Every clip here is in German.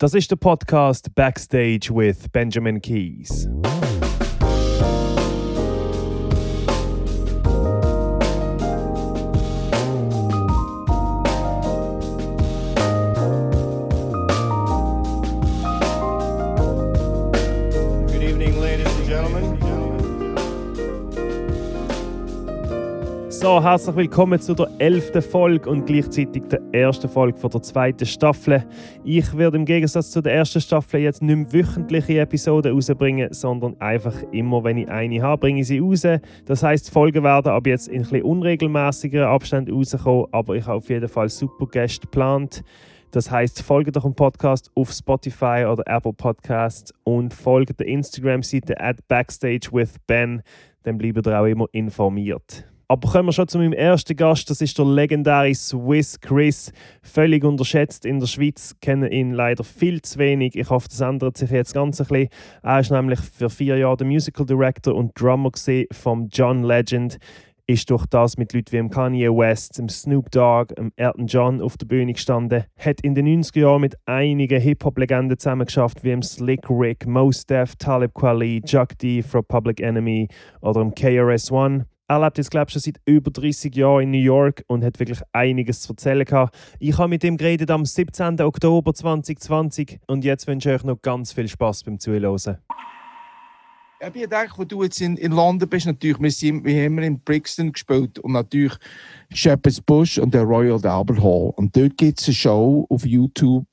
Das ist der Podcast Backstage with Benjamin Keys. Herzlich willkommen zu der elften Folge und gleichzeitig der ersten Folge der zweiten Staffel. Ich werde im Gegensatz zu der ersten Staffel jetzt nicht mehr wöchentliche Episoden rausbringen, sondern einfach immer, wenn ich eine habe, bringe ich sie raus. Das heißt, die Folgen werden ab jetzt in bisschen unregelmäßigeren Abständen rauskommen, aber ich habe auf jeden Fall super Gäste geplant. Das heißt, folgt doch dem Podcast auf Spotify oder Apple Podcasts und folgt der Instagram-Seite at Backstage with Ben. Dann bleibt ihr auch immer informiert. Aber kommen wir schon zu meinem ersten Gast. Das ist der legendäre Swiss Chris. Völlig unterschätzt in der Schweiz, kennen ihn leider viel zu wenig. Ich hoffe, das ändert sich jetzt ganz ein bisschen. Er ist nämlich für vier Jahre der Musical Director und Drummer vom John Legend. Ist durch das mit Leuten wie Kanye West, dem Snoop Dogg, dem Elton John auf der Bühne gestanden. Hat in den 90er Jahren mit einigen Hip-Hop-Legenden zusammengeschafft, wie dem Slick Rick, Mos Def, Talib Kweli, Chuck D from Public Enemy oder KRS-One. Er lebt jetzt, glaube ich, schon seit über 30 Jahren in New York und hat wirklich einiges zu erzählen gehabt. Ich habe mit ihm geredet am 17. Oktober 2020 und jetzt wünsche ich euch noch ganz viel Spaß beim Zuhören. Ich gedacht, wo du jetzt in, in London bist, natürlich, wir, sind, wir haben in Brixton gespielt und natürlich Shepherd's Bush und der Royal Albert Hall. Und dort gibt es eine Show auf YouTube,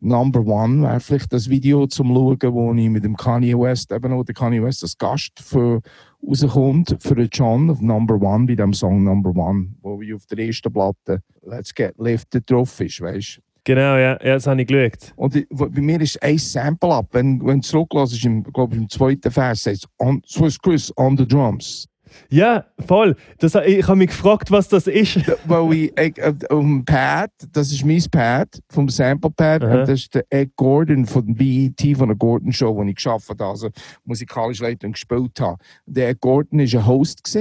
Number One, wäre vielleicht das Video zum Schauen, wo ich mit dem Kanye West, eben auch der Kanye West als Gast für, rauskommt, für den John auf Number One, bei dem Song Number One, wo wie auf der ersten Platte Let's Get Lifted drauf ist, weißt du? Genau, ja, ja das habe ich geschaut. Und ich- bei mir ist ein Sample ab. Wenn, wenn du zurücklässt, im, glaub ich, im zweiten Vers sagt es on, Swiss Chris on the drums. Ja, voll. Das, ich habe mich gefragt, was das ist. Wo ich, ich auf dem Pad, das ist mein Pad, vom Sample Pad, Aha. und das ist der Ed Gordon von BET, von der Gordon Show, wo ich geschafft habe, also musikalische Leitung gespielt habe. Der Ed Gordon war ein Host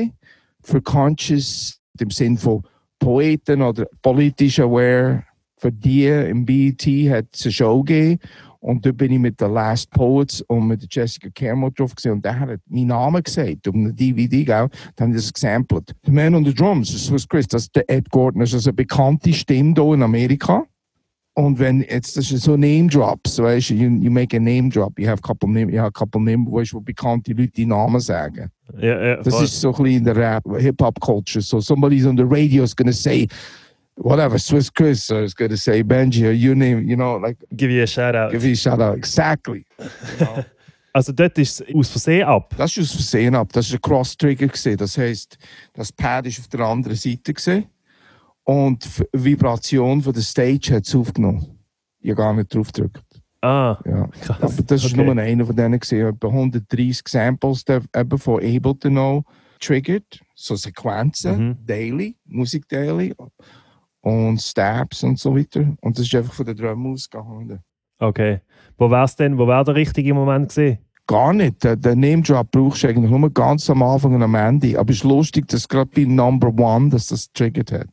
für Conscious, im Sinn von Poeten oder politisch aware. Für die im BET hat es eine Show gegeben. Und dort bin ich mit den Last Poets und mit Jessica Campbell drauf gesehen. Und der hat meinen Namen gesagt, um eine DVD, gell? Dann haben das gesampelt. The Man on the Drums, das ist Chris, das ist der Ed Gordon, das ist eine bekannte Stimme hier in Amerika. Und wenn jetzt, das ist so Name Drops, weißt du, you, you make a name drop, you have a couple name, you have a couple name, weißt du, wo bekannte Leute die Namen sagen. Ja, ja, Das voll. ist so ein bisschen in der Rap, Hip-Hop culture. So somebody's on the radio is gonna say, whatever, Swiss Chris, or is gonna say Benji, or you name, you know, like, Give you a shout-out. give you a shout out. Exactly. You know? Also dort ist es aus Versehen ab. Das ist aus Versehen ab. Das ist ein Cross-Trigger. gewesen. Das heisst, das Pad ist auf der anderen Seite gewesen. und die Vibration von der Stage hat es aufgenommen. Ich gar nicht drauf gedrückt. Ah, Ja. krass. Aber das Okay. nur einer von denen gesehen. Etwa 130 Samples der eben von Ableton noch triggered. So Sequenzen, Mhm. daily, Musik daily und Stabs und so weiter. Und das ist einfach von der Drum ausgegangen. Okay. Wo wär's denn? Wo wäre der richtige Moment gewesen? Gar nicht. Der, der Name Drop brauchst du eigentlich nur ganz am Anfang und am Ende. Aber es ist lustig, dass gerade bei Number One dass das triggert hat.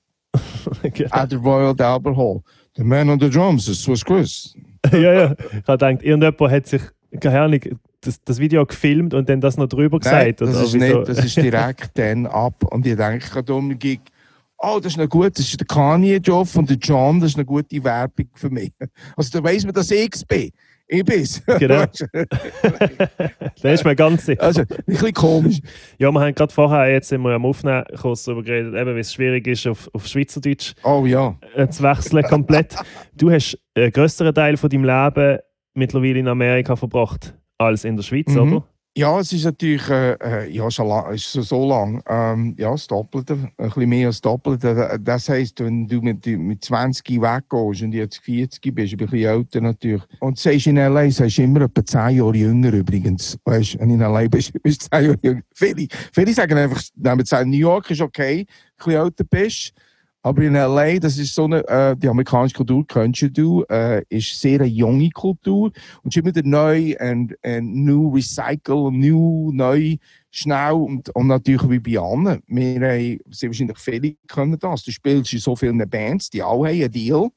Genau. At the Royal Albert Hall. The man on the drums is Swiss Chris. ja, ja. Ich habe gedacht, irgendjemand hat sich, keine Ahnung, das, das Video gefilmt und dann das noch drüber Nein, gesagt. das ist nicht. Das ist direkt dann ab. Und ich denke gerade um, Gig, oh, das ist noch gut, das ist der Kanye-Job und der John, das ist eine gute Werbung für mich. Also da weiss man, dass ich bin. Ich bin's. Genau. das ist mir ganz sicher. also, ein bisschen komisch. Ja, wir haben gerade vorher, jetzt sind wir am Aufnehmen, kurz darüber geredet, eben, wie es schwierig ist, auf, auf Schweizerdeutsch Oh ja. äh, zu wechseln komplett. du hast einen größeren Teil von deinem Leben mittlerweile in Amerika verbracht als in der Schweiz, Mhm. oder? Ja, es ist natürlich äh, äh, ja, schon lang, ist so, lang. Ähm, ja, das Doppelte, ein bisschen mehr als das Doppelte. Das heisst, wenn du mit, mit 20 weggehst und jetzt 40 bist, ein bisschen älter natürlich. Und sagst in L.A., sagst du immer etwa 10 Jahre jünger übrigens. Weißt du, wenn du in L.A. bist, bist du 10 Jahre jünger. Viele, viele sagen einfach, nehmen sagen, New York ist okay, ein bisschen älter bist. Aber in L.A., das ist so eine, äh, die amerikanische Kultur, kennst du, äh, ist sehr eine junge Kultur. Und immer wieder neu und, und new recycle, new, neu, schnell und, und natürlich wie bei allen. Wir haben sehr wahrscheinlich viele können das. Du spielst in so vielen Bands, die alle haben einen Deal,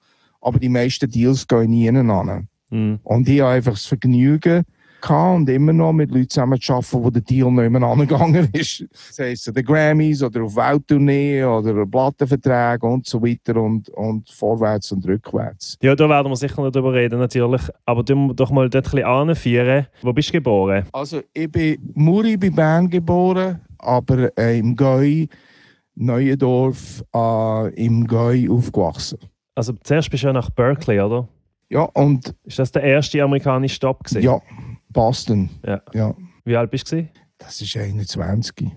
aber die meisten Deals gehen nie an. Mhm. Und ich habe einfach das Vergnügen gehabt und immer noch mit Leuten zusammen zu arbeiten, wo der Deal nicht mehr angegangen ist. Das heisst, den Grammys oder auf Welttournee oder Plattenverträge und so weiter und, und vorwärts und rückwärts. Ja, da werden wir sicher noch drüber reden, natürlich. Aber tun wir doch mal dort ein bisschen. Wo bist du geboren? Also ich bin Muri bei Bern geboren, aber äh, im Gäu, Neuendorf, äh, im Gäu aufgewachsen. Also zuerst bist du ja nach Berkeley, oder? Ja, und Ist das der erste amerikanische Stopp gewesen? ja, Boston. Ja. ja. Wie alt bist du? Das ist 21.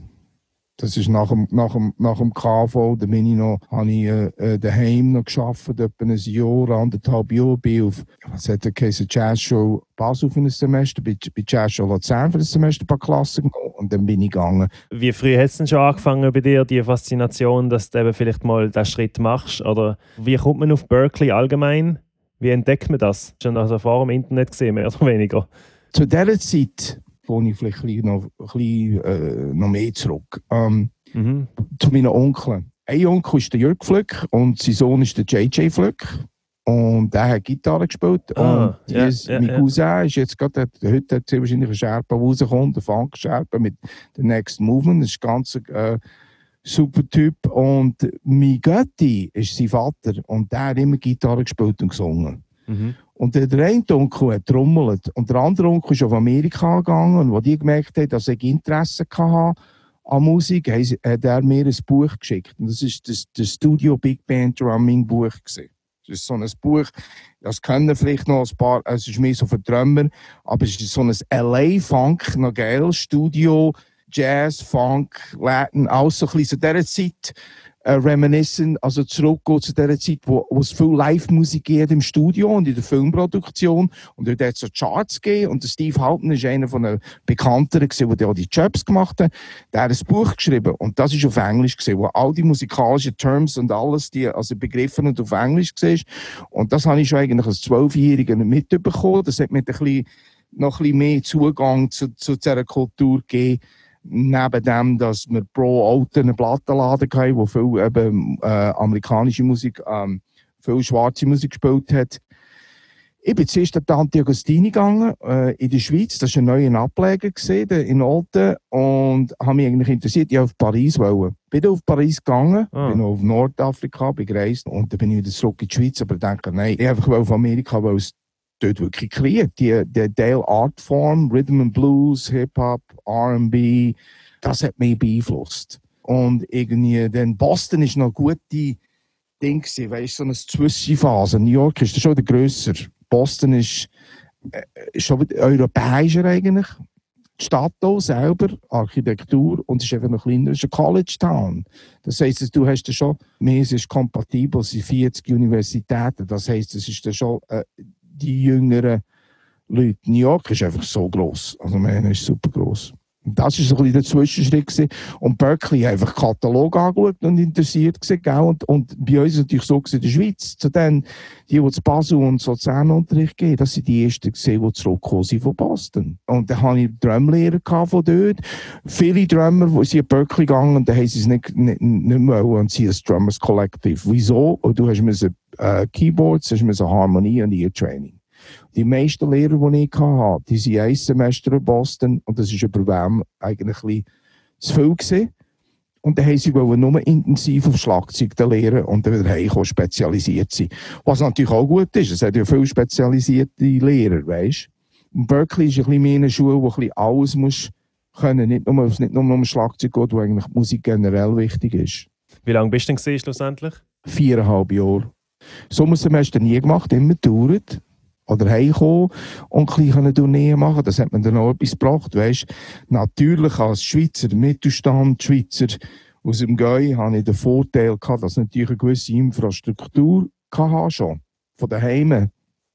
Das ist nach dem, nach dem, nach dem KV, da bin ich noch, habe ich äh, äh, daheim noch gearbeitet, etwa ein Jahr, anderthalb Jahre, bin auf, was hat der geheißen, Jazzshow Basel für ein Semester, bei, bei Jazzshow Luzern für ein Semester, ein paar Klassen gegangen, und dann bin ich gegangen. Wie früh hat es denn schon angefangen bei dir, die Faszination, dass du eben vielleicht mal diesen Schritt machst? Oder wie kommt man auf Berkeley allgemein? Wie entdeckt man das? Schon also vor dem Internet gesehen, mehr oder weniger? Zu dieser Zeit, wo ich vielleicht noch, äh, mehr zurück, ähm, Mhm. zu meinen Onkeln. Ein Onkel ist der Jörg Flöck und sein Sohn ist der JJ Flöck. Und der hat Gitarre gespielt. Ah, und ja, ist, ja, mein ja. Cousin ist jetzt gerade, heute hat sehr wahrscheinlich eine Scherpe rausgekommen, der Funk-Scherpe mit The Next Movement. Das ist ein ganz äh, super Typ. Und mein Götti ist sein Vater und der hat immer Gitarre gespielt und gesungen. Mhm. Und der, eine Onkel hat trommelt und der andere Onkel ist auf Amerika gegangen und als die gemerkt haben, dass ich Interesse hatte an Musik, hat er mir ein Buch geschickt. Und das ist das, das Studio Big Band Drumming Buch gewesen. Das ist so ein Buch, das kennen vielleicht noch ein paar, es ist mehr so für Drummer, aber es ist so ein LA-Funk, noch geil, Studio, Jazz, Funk, Latin, alles so ein bisschen zu dieser Zeit äh, reminiscent, also zurückgehen zu dieser Zeit, wo, wo es viel Live-Musik gibt im Studio und in der Filmproduktion und dort so Charts gegeben und der Steve Halton ist einer von den Bekannteren gewesen, der auch die Jobs gemacht hat. Der hat ein Buch geschrieben und das ist auf Englisch gesehen, wo all die musikalischen Terms und alles, die also Begriffe und auf Englisch gesehen und das habe ich schon eigentlich als Zwölfjähriger mitbekommen. Das hat mir ein bisschen, noch ein bisschen mehr Zugang zu, zu dieser Kultur gegeben neben dem, dass wir pro Auto einen Plattenladen hatten, wo viel eben, äh, amerikanische Musik, ähm, viel schwarze Musik gespielt hat. Ich bin zuerst an Tante Agostini gegangen, äh, in der Schweiz. Das war ein neuer Ableger gesehen, in Olten. Und habe mich eigentlich interessiert. Ich wollte auf Paris. Wollen. Bin auf Paris gegangen, Ah. bin auf Nordafrika, bin gereist. Und dann bin ich wieder zurück in die Schweiz. Aber ich denke, nein, ich einfach auf Amerika, weil es dort wirklich kreiert. Die, die Dale Artform, Rhythm and Blues, Hip-Hop, R&B, das hat mich beeinflusst. Und irgendwie, dann Boston ist noch eine gute Ding gewesen, weißt, so eine Zwischenphase. New York ist schon wieder grösser. Boston ist, äh, schon wieder europäischer eigentlich. Die Stadt auch selber, Architektur, und es ist einfach noch kleiner, es ist ein College Town. Das heisst, du hast da schon, mehr ist kompatibel, es sind 40 Universitäten. Das heisst, es ist dann schon äh, die jüngeren Leute. New York ist einfach so gross. Also, man ist super gross. Und das war so ein bisschen der Zwischenschritt. Gewesen. Und Berkeley hat einfach Katalog angeschaut und interessiert gewesen? Und, und bei uns ist es natürlich so gewesen, in der Schweiz. Zu denen, die, die zu Basel und Sozialunterricht geben, das sind die ersten gesehen, die zurückgekommen sind von Boston. Und dann hatte ich Drumlehrer von dort. Viele Drummer, die sind in Berkeley gegangen und dann haben sie es nicht, nicht, nicht mehr und sie ein Drummers Collective. Wieso? Und du hast müssen, äh, Keyboards, hast müssen Harmonie und Ear Training. Die meisten Lehrer, die ich hatte, die sind ein Semester in Boston und das war über wem eigentlich ein zu viel. Gewesen. Und dann haben sie wollen nur intensiv auf Schlagzeug lehren und dann wieder spezialisiert sein. Was natürlich auch gut ist, es hat ja viele spezialisierte Lehrer, weißt du. Berkeley ist ein bisschen mehr eine Schule, wo ein bisschen alles muss können, nicht nur, nicht nur um Schlagzeug geht, wo eigentlich Musik generell wichtig ist. Wie lange bist du denn gewesen, schlussendlich? Viereinhalb Jahre. Sommersemester nie gemacht, immer gedauert. Oder heimkommen und ein bisschen Tourneen machen. Das hat man dann auch etwas gebracht, weißt Natürlich als Schweizer Mittelstand, Schweizer aus dem Gäu, habe ich den Vorteil gehabt, dass ich natürlich eine gewisse Infrastruktur hatte schon. Von daheim,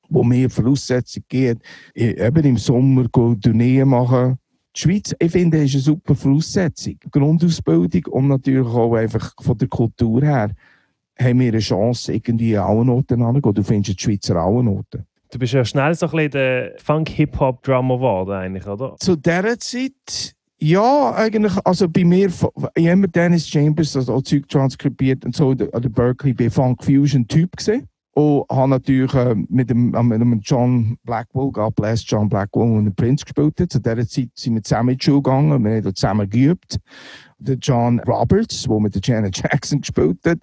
wo mehr Voraussetzungen gibt. Eben im Sommer gehen Tourneen machen. Die Schweiz, ich finde, ist eine super Voraussetzung. Grundausbildung und natürlich auch einfach von der Kultur her haben wir eine Chance, irgendwie alle Noten anzugehen. Du findest die Schweizer alle Noten. Du bist ja schnell so ein bisschen der Funk-Hip-Hop-Drummer geworden, eigentlich, oder? Zu dieser Zeit, ja, eigentlich, also bei mir, ich habe immer Dennis Chambers, also auch Zeug transkribiert und so, an der Berkeley bei Funk Fusion Typ gesehen. Und habe natürlich äh, mit, dem, mit dem John Blackwell, God bless John Blackwell, und den Prince gespielt. Zu dieser Zeit sind wir zusammen in die Schule gegangen, wir haben zusammen geübt. Der John Roberts, der mit der Janet Jackson gespielt hat,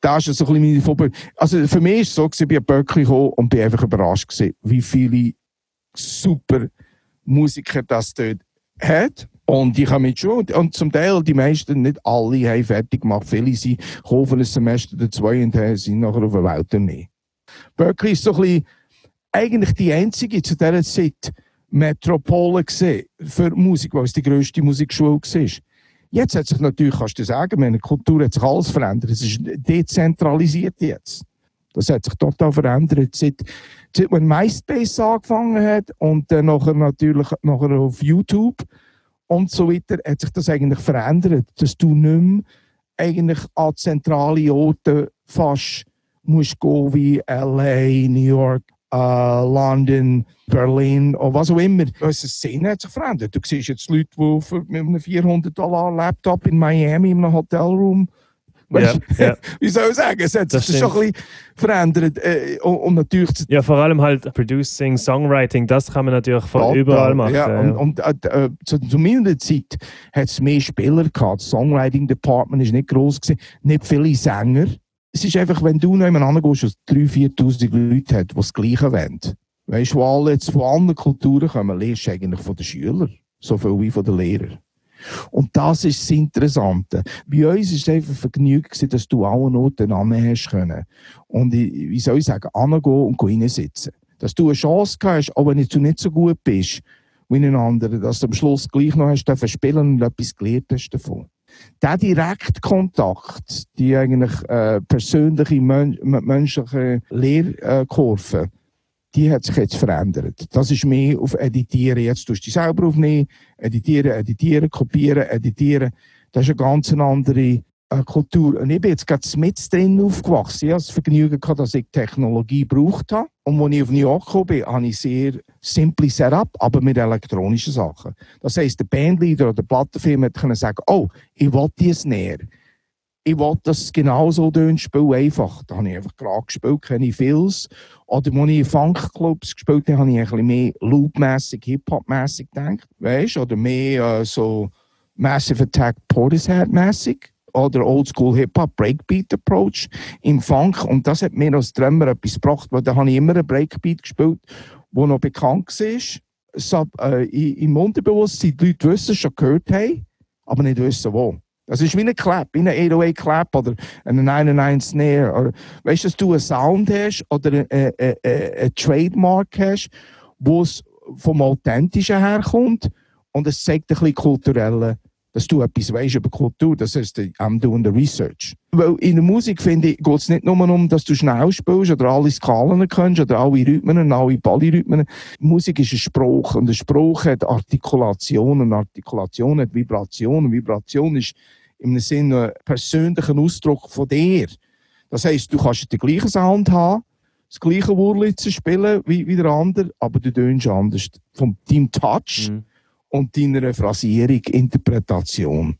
da ist so ein bisschen meine Vorbild. Also für mich war es so, ich bin Berkeley gekommen und bin einfach überrascht gewesen, wie viele super Musiker das dort hat. Und ich habe mit schon, und zum Teil, die meisten, nicht alle, haben fertig gemacht. Viele sind kaufen ein Semester oder zwei und sind nachher auf der Welttournee. Berkeley ist so ein bisschen, eigentlich die einzige zu dieser Zeit Metropole für Musik, weil es die grösste Musikschule war. Jetzt hat sich natürlich, kannst du sagen, meine Kultur hat sich alles verändert. Es ist dezentralisiert jetzt. Das hat sich total verändert. Seit, seit wenn MySpace angefangen hat und dann nachher natürlich nachher auf YouTube und so weiter, hat sich das eigentlich verändert, dass du nicht mehr eigentlich an zentrale Orte fast wie LA, New York, uh, London, Berlin oder was auch immer. Unsere Szene hat sich verändert. Du siehst jetzt Leute, die mit einem 400 Dollar Laptop in Miami in einem Hotelroom ja, ja. Wie soll ich sagen? Es hat sich schon ein bisschen verändert. Äh, und, und, natürlich. Ja, vor allem halt Producing, Songwriting, das kann man natürlich von Total, überall machen. Ja, und, und äh, äh zu, zu meiner Zeit hat es mehr Spieler gehabt. Das Songwriting Department ist nicht groß gewesen, nicht viele Sänger es ist einfach, wenn du noch jemand gehst, was 3.000, 4.000 Leute hat, die das Gleiche wollen. Weißt du, wo alle jetzt von anderen Kulturen kommen, lernst du eigentlich von den Schülern. So viel wie von den Lehrern. Und das ist das Interessante. Bei uns ist es einfach vergnügt, dass du alle Noten hast können. Und wie soll ich sagen, angehen und reinsitzen. Dass du eine Chance hast, auch wenn du nicht so gut bist wie ein anderer, dass du am Schluss gleich noch hast spielen und etwas gelernt hast davon der Direktkontakt, die eigentlich äh, persönliche, men menschliche Lehrkurve, die hat sich jetzt verändert. Das ist mehr auf Editieren. Jetzt tust du dich selber aufnehmen, editieren, editieren, kopieren, editieren. Das ist eine ganz andere äh, Kultur. Und ich bin jetzt gerade mit drin aufgewachsen. Ich Vergnügen, gehabt, dass ich Technologie gebraucht habe. Und als ich auf New York gekommen bin, habe ich sehr simple Setup, aber mit elektronischen Sachen. Das heisst, der Bandleader oder der Plattenfirma konnte sagen, oh, ich will dies näher. Ich will, dass es genauso tönt, spiel einfach. Da habe ich einfach gerade gespielt, keine Fills. Oder als ich in Funkclubs gespielt habe, habe ich ein bisschen mehr Loop-mässig, Hip-Hop-mässig gedacht. Weißt Oder mehr äh, so Massive Attack Portishead-mässig oder Oldschool Hip-Hop, Breakbeat Approach im Funk. Und das hat mir als Drummer etwas gebracht, weil da habe ich immer einen Breakbeat gespielt, der noch bekannt war. So, äh, Im Unterbewusstsein, die Leute wissen, schon gehört haben, aber nicht wissen, wo. Das ist wie ein Clap, wie ein 808 Clap oder ein 99 Snare. Oder, weißt du, dass du einen Sound hast oder ein, ein, ein, ein Trademark hast, wo es vom Authentischen herkommt und es zeigt ein bisschen kulturellen dass du etwas weißt über Kultur. Das heißt, I'm doing the research. Weil in der Musik, finde ich, geht es nicht nur um, dass du schnell spielst oder alle Skalen kennst oder alle Rhythmen und alle Polyrhythmen. Musik ist ein Spruch und ein Spruch hat Artikulation und Artikulation hat Vibration und Vibration ist im Sinne ein persönlicher Ausdruck von dir. Das heisst, du kannst den gleichen Sound haben, das gleiche Wurlitzer spielen wie, wie der andere, aber du tönst anders. Von deinem Touch. Mhm und deiner Phrasierung, Interpretation.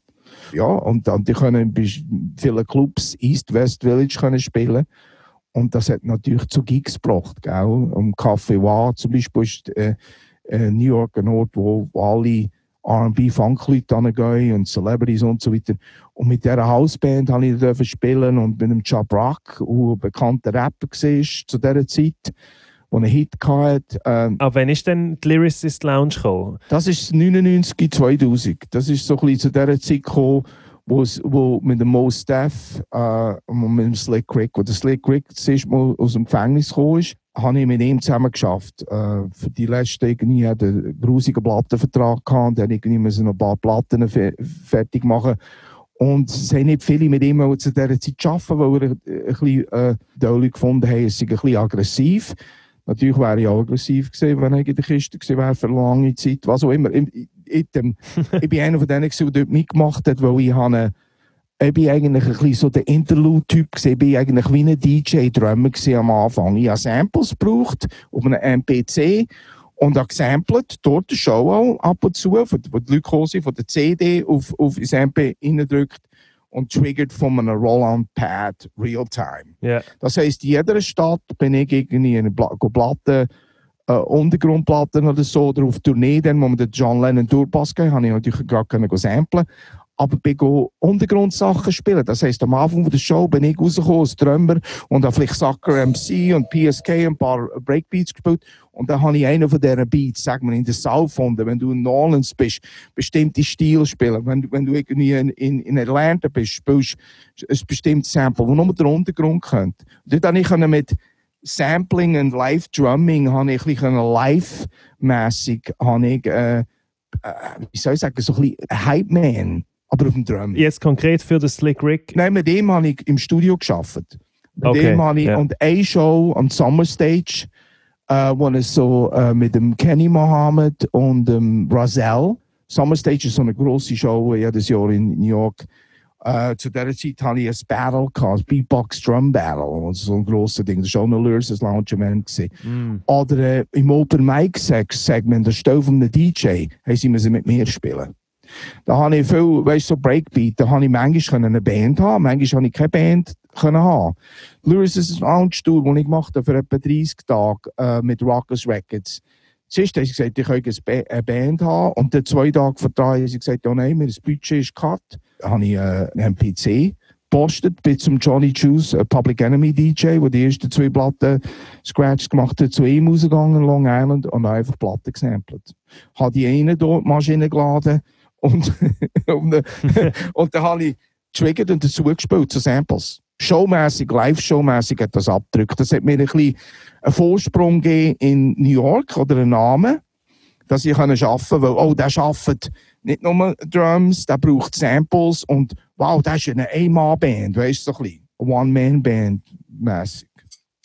Ja, und dann die können bei vielen Clubs East West Village können spielen und das hat natürlich zu Gigs gebracht, gell? Um Café Wa zum Beispiel ist äh, äh, New York ein Ort, wo, alle R&B Funkleute hingehen und Celebrities und so weiter. Und mit dieser Hausband habe ich spielen und mit dem Chab Rock, der ein bekannter Rapper war zu dieser Zeit der einen Hit hatte. Ähm, Aber wann ist denn die Lyricist Lounge gekommen? Das ist 99, 2000. Das ist so ein bisschen zu dieser Zeit gekommen, wo mit dem Mo Staff äh, und mit dem Slick Rick, wo der Slick Rick zuerst mal aus dem Gefängnis gekommen ist, habe ich mit ihm zusammen geschafft. Äh, für die letzte irgendwie hatte einen grusigen Plattenvertrag gehabt und dann irgendwie müssen noch ein paar Platten fertig machen. Und es haben nicht viele mit ihm zu dieser Zeit arbeiten, weil er ein bisschen äh, gefunden haben, es sei ein bisschen aggressiv. Natürlich wäre ich auch aggressiv gewesen, wenn ich in der Kiste gewesen wäre für lange Zeit, was auch immer. Ich, ich, ich bin einer von denen, der dort mitgemacht hat, weil ich habe ich bin eigentlich ein bisschen so der Interlude-Typ. Ich bin eigentlich wie ein DJ-Drummer am Anfang. Ich habe Samples gebraucht auf einem MPC und habe gesampelt, dort die Show auch ab und zu, wo die Leute von der CD auf, auf ins MP reindrückt und triggert von einem Roll-on-Pad real-time. Ja. Das heisst, in jeder Stadt bin ich irgendwie in Bla Platten, äh, Untergrundplatten oder so, oder auf Tournee, dann, wo wir den John Lennon gehen, habe ich natürlich gerade können samplen aber bin Untergrundsachen spielen. Das heisst, am Anfang der Show bin ich rausgekommen als Drummer und habe vielleicht Sucker MC und PSK ein paar Breakbeats gespielt. Und dann habe ich einen von diesen Beats, sagen wir, in der South gefunden, wenn du in Nolans bist, bestimmte Stil spielen. Wenn, wenn du irgendwie in, in, in Atlanta bist, spielst du ein bestimmtes Sample, das nur der Untergrund. Und dann konnte ich mit Sampling und Live-Drumming habe ich live-mässig, äh, äh, wie soll ich sagen, so ein bisschen Hype-Man aber auf dem Drum. Jetzt konkret für den Slick Rick? Nein, mit dem habe ich im Studio geschafft. Mit okay, dem habe ich, ja. und eine Show am Summer Stage, äh, wo es so äh, mit dem Kenny Mohammed und dem Razel. Summer Stage ist so eine große Show jedes Jahr in New York. Äh, zu dieser Zeit hatte ich ein Battle gehabt, ein Beatbox Drum Battle. Ist so ein grosses Ding. Das war auch noch Lures Lounge Event. Mm. Oder äh, im Open Mic Segment, der Stelle von einem DJ, haben sie mit mir spielen. Da habe ich viel, weißt so Breakbeat, da habe ich manchmal eine Band haben, manchmal habe ich keine Band können haben. Lewis' Lounge Tour, die ich gemacht habe für etwa 30 Tage äh, mit Rockers Records. Zuerst habe ich gesagt, ich könnte eine Band haben und dann zwei Tage vor drei habe ich gesagt, ja nein, mein Budget ist cut. Da habe ich äh, einen PC gepostet, bin zum Johnny Juice, ein Public Enemy DJ, der die ersten zwei Platten Scratch gemacht hat, zu ihm rausgegangen, Long Island, und einfach Platten gesampelt. Habe die eine dort Maschine geladen, und, und, und dann habe ich triggert und dazu gespielt zu Samples. Showmäßig, live-showmäßig hat das abgedrückt. Das hat mir ein bisschen einen Vorsprung gegeben in New York oder einen Namen, dass ich arbeiten konnte, weil, oh, der arbeitet nicht nur Drums, der braucht Samples und wow, das ist eine Ein-Mann-Band, weißt du, so ein bisschen One-Man-Band mäßig.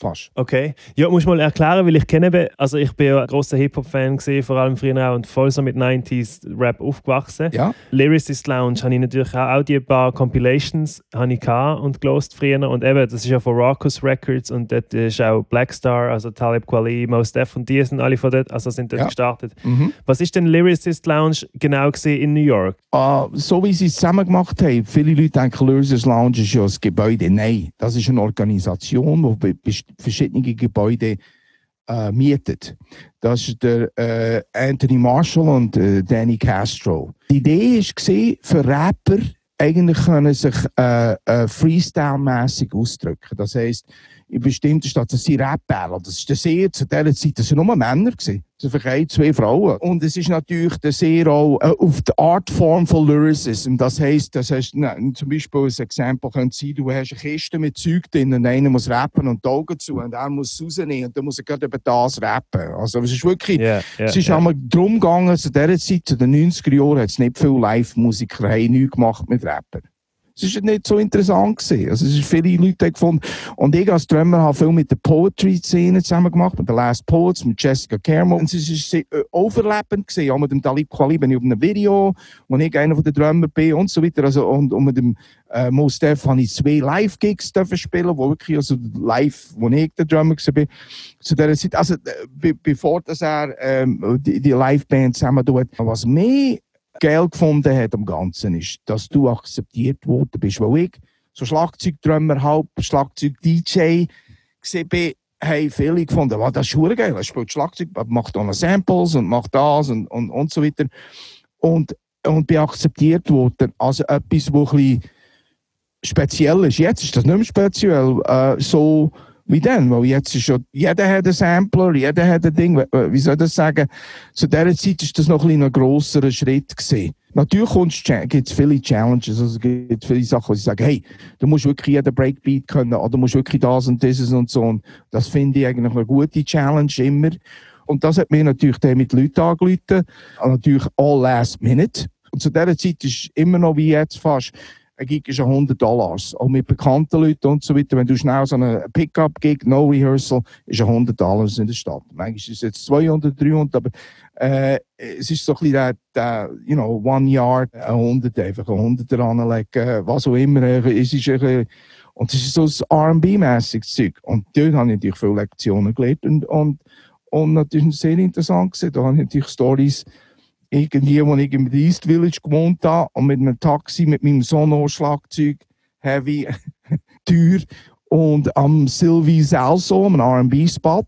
Fast. Okay. Ja, muss mal erklären, weil ich kenne, also ich bin ja ein großer Hip-Hop-Fan gesehen, vor allem früher auch und voll so mit 90s-Rap aufgewachsen. Ja. Lyricist Lounge habe ich natürlich auch, auch die paar Compilations habe ich und gelost früher und eben, das ist ja von Raucous Records und dort ist auch Blackstar, also Talib Kweli, Mos Def und die sind alle von dort, also sind dort Ja. gestartet. Mhm. Was ist denn Lyricist Lounge genau gesehen in New York? Ah, so wie sie es zusammen gemacht haben, viele Leute denken, Lurses Lounge ist ja ein Gebäude. Nein, das ist eine Organisation, die verschiedene Gebäude äh, mietet. Das ist der äh, Anthony Marshall und äh, Danny Castro. Die Idee war, für Rapper eigentlich können sich äh, äh, Freestyle-mässig ausdrücken. Das heisst, in bestimmten Städten, das sind Rap-Battle. Das ist sehr, zu dieser Zeit, das waren nur Männer. Gewesen. Das ein, zwei Frauen. Und es ist natürlich sehr auch äh, auf die Artform von Lyricism. Das heisst, das heißt, zum Beispiel ein Exempel könnte sein, du hast eine Kiste mit Zeug drin und einer muss rappen und die Augen zu und er muss es rausnehmen und dann muss er gerade über das rappen. Also es ist wirklich, Ja, ja, es ist ja. einmal darum gegangen, zu dieser Zeit, zu den 90er Jahren, hat es nicht viele Live-Musiker, haben nichts gemacht mit Rappern. Es war nicht so interessant. Gewesen. Also, es ist viele Leute gefunden. Und ich als Drummer habe viel mit der Poetry-Szene zusammen gemacht, mit den Last Poets, mit Jessica Caramel. Und es war sehr äh, overlappend. Gewesen. Auch mit dem Talib Kweli bin ich auf einem Video, wo ich einer der Drummer bin und so weiter. Also, und, und mit dem äh, Mo Steph habe ich zwei Live-Gigs spielen, wo wirklich, also live, wo ich der Drummer war. Zu dieser Zeit, also, äh, be bevor das er ähm, die, die Live-Band zusammen tut. Was mehr geil gefunden hat am Ganzen ist, dass du akzeptiert worden bist, weil ich so Schlagzeugdrummer, halb Schlagzeug-DJ bin, haben viele gefunden, wow, das ist verdammt geil, er spielt Schlagzeug, macht auch noch Samples und macht das und, und, und so weiter. Und, und bin akzeptiert worden als etwas, was ein bisschen speziell ist. Jetzt ist das nicht mehr speziell, äh, so wie dann, weil jetzt ist ja, jeder hat einen Sampler, jeder hat ein Ding, Wie- soll ich das sagen, zu dieser Zeit ist das noch ein, bisschen ein grosserer Schritt gewesen. Natürlich gibt es viele Challenges, also es gibt viele Sachen, wo sie sagen, hey, du musst wirklich jeden Breakbeat können, oder du musst wirklich das und dieses und so. Und das finde ich eigentlich eine gute Challenge immer. Und das hat mir natürlich dann mit Leuten angerufen, natürlich all last minute. Und zu dieser Zeit ist immer noch wie jetzt fast, Gig ist 100 Dollars. Auch mit bekannten Leuten und so weiter. Wenn du schnell so einen Pickup-Gig, No Rehearsal, ist 100 Dollars in der Stadt. Manchmal ist es jetzt 200, 300, aber äh, es ist so ein bisschen you know, One Yard, ein 100 einfach, ein 100 anlegen, was auch immer. äh, Es ist ein bisschen, und es ist so ein R&B-mäßiges Zeug. Und dort habe ich natürlich viele Lektionen gelernt und, und, und natürlich sehr interessant gesehen. Da habe ich Stories irgendwie, wo ich im East Village gewohnt habe und mit einem Taxi mit meinem Sono-Schlagzeug, Heavy, teuer und am Sylvie Salso, einem R&B-Spot,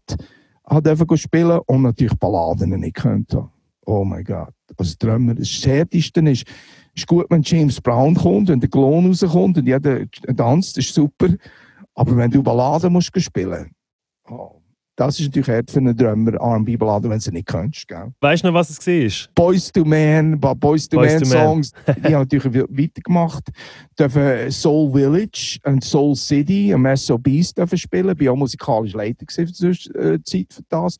hat einfach spielen und natürlich Balladen nicht könnte. Oh mein Gott. Als Drummer, das Härteste ist, ist gut, wenn James Brown kommt, wenn der Klon rauskommt und jeder tanzt, ist super. Aber wenn du Balladen musst spielen, oh, das ist natürlich hart für einen Drummer, R&B-Ballade, wenn du nicht kannst. Gell? Weißt du noch, was es war? Boys to Men, Boys to II Men. Songs, die haben natürlich weitergemacht. Dürfen Soul Village und Soul City am SOBs dürfen spielen. Ich war auch musikalisch Leiter für die äh, Zeit für das.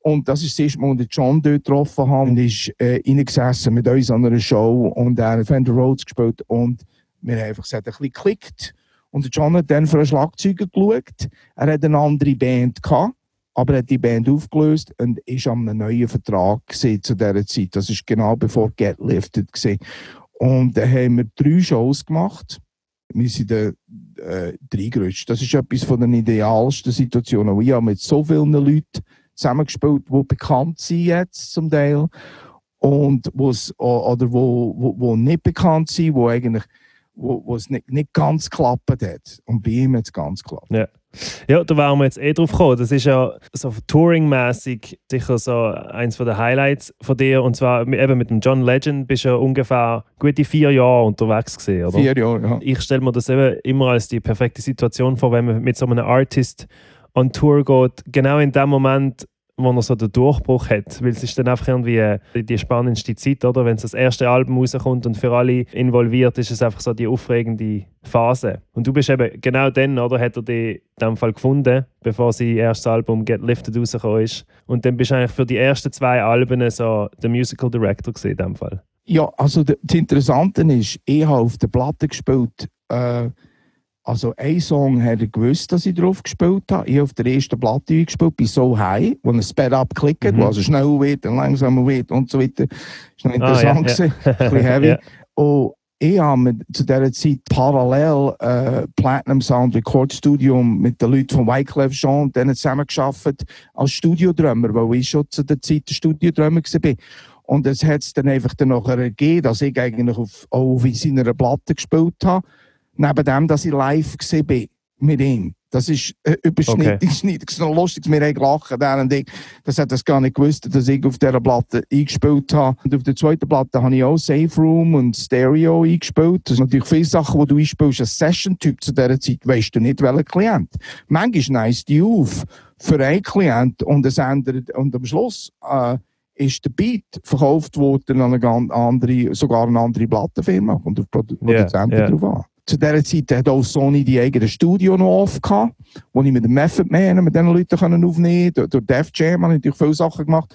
Und das ist das erste Mal, als ich John dort getroffen habe. Und ist äh, reingesessen mit uns an einer Show und er hat Fender Rhodes gespielt. Und wir haben einfach gesagt, ein bisschen geklickt. Und der John hat dann für einen Schlagzeuger geschaut. Er hat eine andere Band gehabt aber er hat die Band aufgelöst und ist an einem neuen Vertrag zu dieser Zeit. Das ist genau bevor Get Lifted gewesen. Und dann haben wir drei Shows gemacht. Wir sind da äh, reingerutscht. Das ist etwas von den idealsten Situationen. Ich habe mit so vielen Leuten zusammengespielt, die bekannt sind jetzt zum Teil und oder wo, wo, wo nicht bekannt sind, wo eigentlich wo, wo es nicht, nicht ganz geklappt hat. Und bei ihm hat es ganz geklappt. Ja, da waren wir jetzt eh drauf gekommen. Das ist ja so touringmäßig sicher so eins der Highlights von dir. Und zwar eben mit dem John Legend bist du ja ungefähr gute vier Jahre unterwegs gewesen, oder? Vier Jahre, ja. Ich stelle mir das eben immer als die perfekte Situation vor, wenn man mit so einem Artist on Tour geht, genau in dem Moment, wo er so den Durchbruch hat. Weil es ist dann einfach irgendwie äh, die spannendste Zeit, oder? Wenn das erste Album rauskommt und für alle involviert, ist es einfach so die aufregende Phase. Und du bist eben genau dann, oder? Hat er dich in dem Fall gefunden, bevor sein erstes Album Get Lifted rausgekommen ist. Und dann bist du eigentlich für die ersten zwei Alben so der Musical Director in dem Fall. Ja, also das Interessante ist, ich habe auf der Platte gespielt, äh, also ein Song hat er gewusst, dass ich drauf gespielt habe. Ich habe auf der ersten Platte gespielt, bei So High, wo ein Sped Up klickt, Mhm. wo also schnell wird und langsamer wird und so weiter. Das war noch Ah, ja, interessant. gewesen, ein bisschen heavy. Ja. Und ich habe zu dieser Zeit parallel äh, Platinum Sound Record Studio mit den Leuten von Wyclef Jean und denen zusammengearbeitet als Studiodrummer, weil ich schon zu der Zeit der Studiodrummer war. Und es hat es dann einfach dann nachher gegeben, dass ich eigentlich auf, auch auf seiner Platte gespielt habe. Neben dem, dass ich live gesehen bin mit ihm. Das ist äh, überschnitten. Okay. Das ist noch lustig, wir haben gelacht, der und ich. Das hat das gar nicht gewusst, dass ich auf dieser Platte eingespielt habe. Und auf der zweiten Platte habe ich auch Safe Room und Stereo eingespielt. Das sind natürlich viele Sachen, die du einspielst als Session-Typ zu dieser Zeit, weißt du nicht, welcher Klient. Manchmal nice die auf für einen Klient und es ändert, und am Schluss, äh, ist der Beat verkauft worden an eine ganz andere, sogar eine andere Plattenfirma. Und auf Produzenten ja. drauf an. Zu dieser Zeit hat auch Sony die eigene Studio noch off gehabt, wo ich mit dem Method Man, mit diesen Leuten können aufnehmen konnte. Durch Def Jam habe ich natürlich viele Sachen gemacht.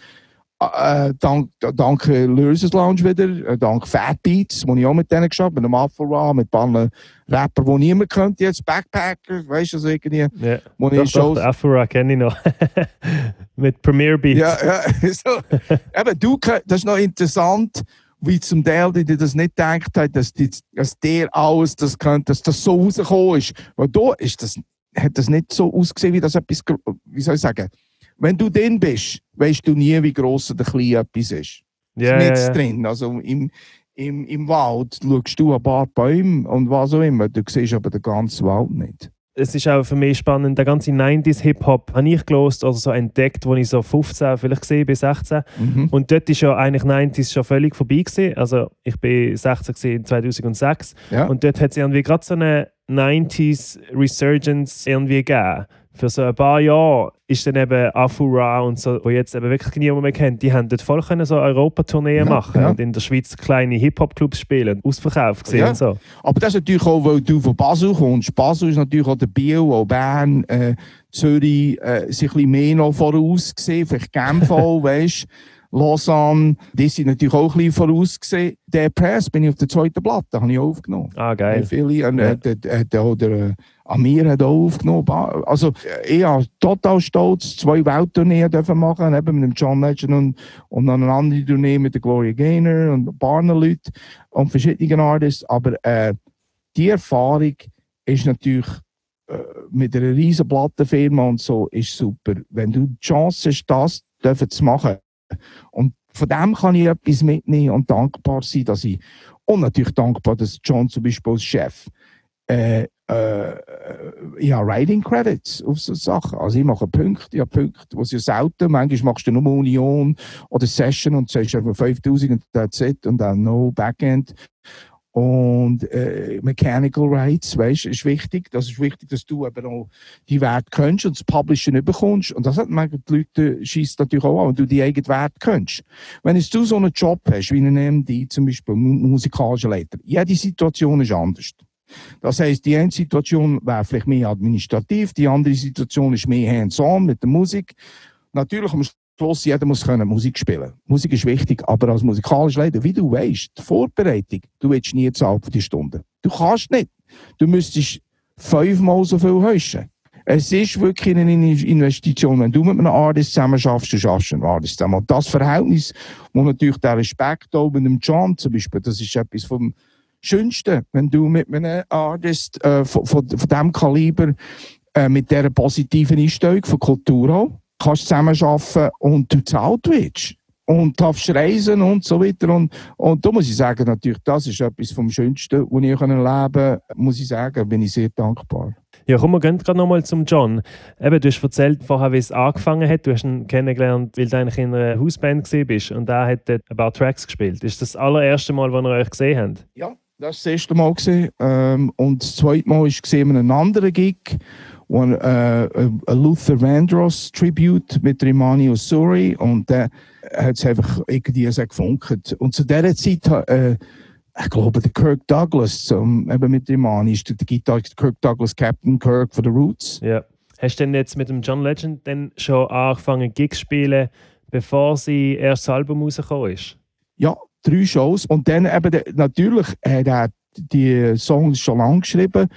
Äh, dank, dank äh, Lurses Lounge wieder, äh, dank Fat Beats, wo ich auch mit denen geschafft mit dem Afro mit ein paar Rapper, die niemand kennt jetzt, Backpacker, weißt du, so irgendwie, Ja. wo Doch, ich doch, Shows den Afura kenne ich noch. Mit Premiere Beats. Ja, ja. So. Eben, du, das ist noch interessant, wie zum Teil, die die das nicht gedacht hat, dass, die, dass der alles das könnte, dass das so rausgekommen ist. Weil da ist das, hat das nicht so ausgesehen, wie das etwas, wie soll ich sagen, wenn du drin bist, weißt du nie, wie gross oder klein etwas ist. ja, ist ja, nicht ja. drin. Also im, im, im Wald schaust du ein paar Bäume und was auch immer, du siehst aber den ganzen Wald nicht. Es ist auch für mich spannend, der ganze 90s Hip-Hop habe ich gelost oder so entdeckt, als ich so 15 vielleicht gesehen bis 16. Mhm. Und dort ist ja eigentlich 90s schon völlig vorbei gewesen. Also ich bin 16 gewesen in 2006 Ja. und dort hat es irgendwie gerade so eine 90s Resurgence irgendwie gegeben. Für so ein paar Jahre ist dann eben Afura und so, wo jetzt eben wirklich niemand mehr kennt, die haben dort voll können so Europatourneen Ja, machen ja. und in der Schweiz kleine Hip-Hop-Clubs spielen, ausverkauft gesehen Ja. und so. Aber das ist natürlich auch, weil du von Basel kommst. Basel ist natürlich auch der Biel, auch Bern, äh, Zürich, äh, sich ein bisschen mehr noch voraus gesehen. Vielleicht Genf auch, weißt Lausanne, die sind natürlich auch ein bisschen voraus gesehen. Der Press bin ich auf der zweiten Platte, habe ich aufgenommen. Ah, geil. Äh, Viele, und, Ja. äh, der, der, der, der äh, Amir hat auch aufgenommen. Also, äh, ich habe total stolz, zwei Welttourneen dürfen machen, eben mit dem John Legend und, und dann eine andere Tournee mit der Gloria Gaynor und ein paar Leuten und verschiedenen Artists. Aber äh, die Erfahrung ist natürlich äh, mit einer riesen Plattenfirma und so ist super. Wenn du die Chance hast, das dürfen zu machen und von dem kann ich etwas mitnehmen und dankbar sein, dass ich, und natürlich dankbar, dass John zum Beispiel als Chef, äh, äh, habe Writing Credits auf so Sachen. Also ich mache Punkte, habe Punkte, die sie selten, manchmal machst du nur Union oder Session und sagst einfach 5000 und that's it und dann no Backend und äh, Mechanical Rights, weißt, ist wichtig. Das ist wichtig, dass du eben auch die Werte kennst und das Publishen bekommst. Und das hat manchmal die Leute schießt natürlich auch an, wenn du die eigenen Werte kennst. Wenn jetzt du so einen Job hast, wie einen MD, zum Beispiel musikalischer Leiter, jede Situation ist anders. Das heisst, die eine Situation wäre vielleicht mehr administrativ, die andere Situation ist mehr hands-on mit der Musik. Natürlich am Schluss, jeder muss können Musik spielen. Musik ist wichtig, aber als musikalischer Leiter, wie du weißt, die Vorbereitung, du willst nie zahlen für die Stunden. Du kannst nicht. Du müsstest fünfmal so viel heischen. Es ist wirklich eine Investition. Wenn du mit einem Artist zusammen schaffst, du schaffst einen Artist zusammen. Und das Verhältnis, wo natürlich der Respekt mit dem John zum Beispiel, das ist etwas vom Schönsten, wenn du mit einem Artist äh, von, von, von diesem Kaliber äh, mit dieser positiven Einstellung von Kultur auch, kannst zusammenarbeiten und du zahlt wirst. Und darfst reisen und so weiter. Und, und da muss ich sagen, natürlich, das ist etwas vom Schönsten, was ich erleben konnte. Muss ich sagen, bin ich sehr dankbar. Ja, komm, wir gehen gerade nochmal zum John. Eben, du hast erzählt vorher, wie es angefangen hat. Du hast ihn kennengelernt, weil du eigentlich in einer Hausband bist und er hat dort ein paar Tracks gespielt. Ist das das allererste Mal, wo ihr euch gesehen habt? Ja, das war das erste Mal. Ähm, und das zweite Mal war ich in einem anderen Gig one, uh, a Luther Vandross Tribute mit Rimani Osuri und der hat es einfach irgendwie so gefunkt. Und zu dieser Zeit, äh, ich glaube, der Kirk Douglas, um, eben mit Rimani, ist der Gitarrist Kirk Douglas, Captain Kirk von The Roots. Ja. Hast du denn jetzt mit dem John Legend dann schon angefangen, Gigs zu spielen, bevor sein erstes Album rausgekommen ist? Ja, drei Shows. Und dann eben, natürlich hat er die Songs schon lange geschrieben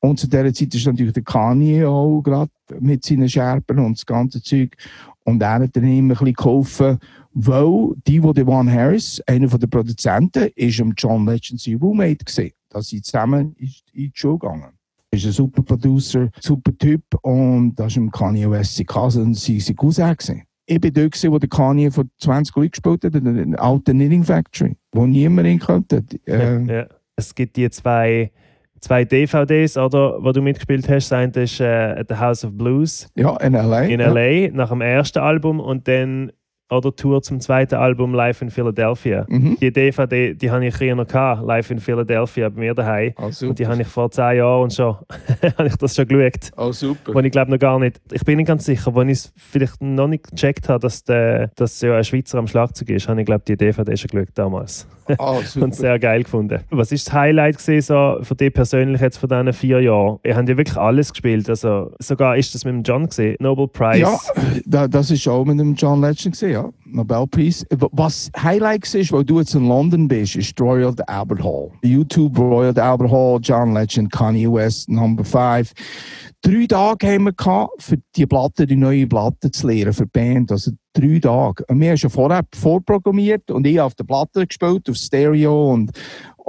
und zu dieser Zeit ist natürlich der Kanye auch gerade mit seinen Scherben und das ganze Zeug. Und er hat dann immer ein bisschen geholfen, weil die, wo Van Harris, einer der Produzenten, ist im John Legend sein Roommate gesehen. Da sind zusammen in die Schule gegangen. Ist ein super Producer, super Typ und das ist im Kanye West sein Cousin sein Cousin gesehen. Ich bin dort, wo der Kanye vor 20 Jahren gespielt hat, in der alten Knitting Factory, wo niemand hin konnte. Äh, ja, ja. Es gibt die zwei zwei DVDs, oder, wo du mitgespielt hast. Das eine ist äh, The House of Blues. Ja, in L.A. In L.A., nach dem ersten Album und dann oder Tour zum zweiten Album Live in Philadelphia. Mhm. Die DVD, die habe ich früher noch gehabt, Live in Philadelphia bei mir daheim. Oh, und die habe ich vor zehn Jahren und schon habe ich das schon geschaut. Oh, super. Wo ich glaube noch gar nicht, ich bin nicht ganz sicher, wo ich es vielleicht noch nicht gecheckt habe, dass, der, dass ja ein Schweizer am Schlagzeug ist, habe ich glaube die DVD schon geschaut damals. Oh, super. und sehr geil gefunden. Was ist das Highlight gewesen, so für dich persönlich jetzt von diesen vier Jahren? Ihr habt ja wirklich alles gespielt, also sogar ist das mit dem John gesehen, Nobel Prize. Ja, das ist auch mit dem John Legend gesehen, ja. Nobelpreis. Was Highlight ist, weil du jetzt in London bist, ist Royal Albert Hall. YouTube Royal Albert Hall, John Legend, Kanye West, Number 5. Drei Tage haben wir gehabt, für die Platte, die neue Platte zu lernen, für die Band. Also drei Tage. Und wir haben schon vorher vorprogrammiert und ich auf der Platte gespielt, auf Stereo und,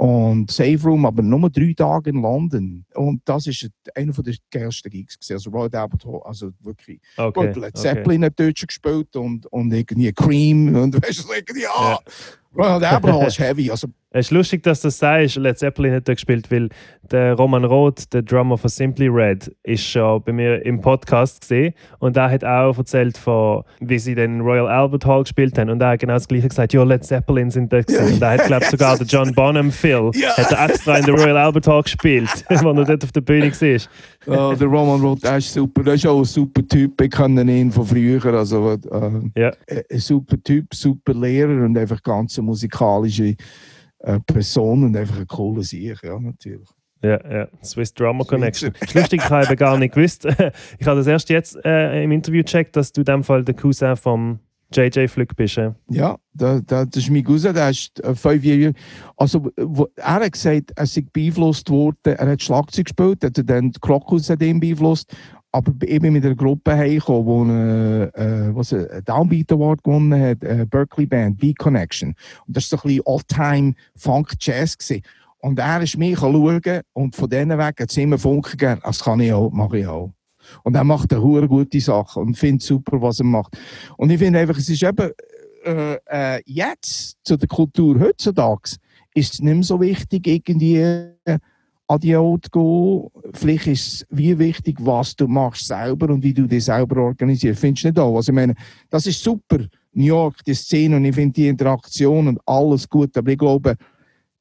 und Safe Room, aber nur drei Tage in London. Und das ist einer der geilsten Gigs gewesen. Also Royal Albert Hall, also wirklich. Okay, Led Zeppelin okay. hat dort gespielt und, und irgendwie Cream und weißt du, irgendwie, ja. ja. Royal Albert Hall ist heavy. Also es ist lustig, dass du das sagst. Led Zeppelin hat da gespielt, weil der Roman Roth, der Drummer von Simply Red, ist schon bei mir im Podcast gesehen und er hat auch erzählt von, wie sie den Royal Albert Hall gespielt haben und er hat genau das gleiche gesagt, ja, Led Zeppelin sind da gewesen. Und er hat, glaube ich, sogar der John Bonham Phil ja. hat extra in der Royal Albert Hall gespielt, wo er dort auf der Bühne war. Oh, der Roman Roth, der ist super. Der ist auch ein super Typ. Ich kenne ihn von früher. Also, äh, ja. Ein super Typ, super Lehrer und einfach ganz musikalische äh, Person und einfach ein cooler Sieg, ja, natürlich. Ja, ja, Swiss Drummer Connection. Lustig, ich habe gar nicht gewusst. Ich habe das erst jetzt äh, im Interview gecheckt, dass du in dem Fall der Cousin vom JJ. Äh. Ja, da, da, das ist mein Cousin, der ist äh, fünf Jahre Also, wo, er hat gesagt, er sei beeinflusst worden, er hat Schlagzeug gespielt, hat dann die Krokus hat ihn beeinflusst aber eben mit einer Gruppe heimgekommen, die äh, was einen Downbeat Award gewonnen hat, Berkeley Band, Beat Connection. Und das war so ein bisschen All-Time Funk Jazz. Gewesen. Und er ist mich schauen und von denen weg hat es immer Funken gegeben, das kann ich auch, mache ich auch. Und er macht eine hure gute Sache und findet super, was er macht. Und ich finde einfach, es ist eben, äh, äh, jetzt, zu der Kultur heutzutage, ist es nicht mehr so wichtig, irgendwie äh, an die Ort zu gehen. Vielleicht ist es wie wichtig, was du machst selber und wie du dich selber organisierst. Findest du nicht auch? Also ich meine, das ist super. New York, die Szene und ich finde die Interaktion und alles gut. Aber ich glaube,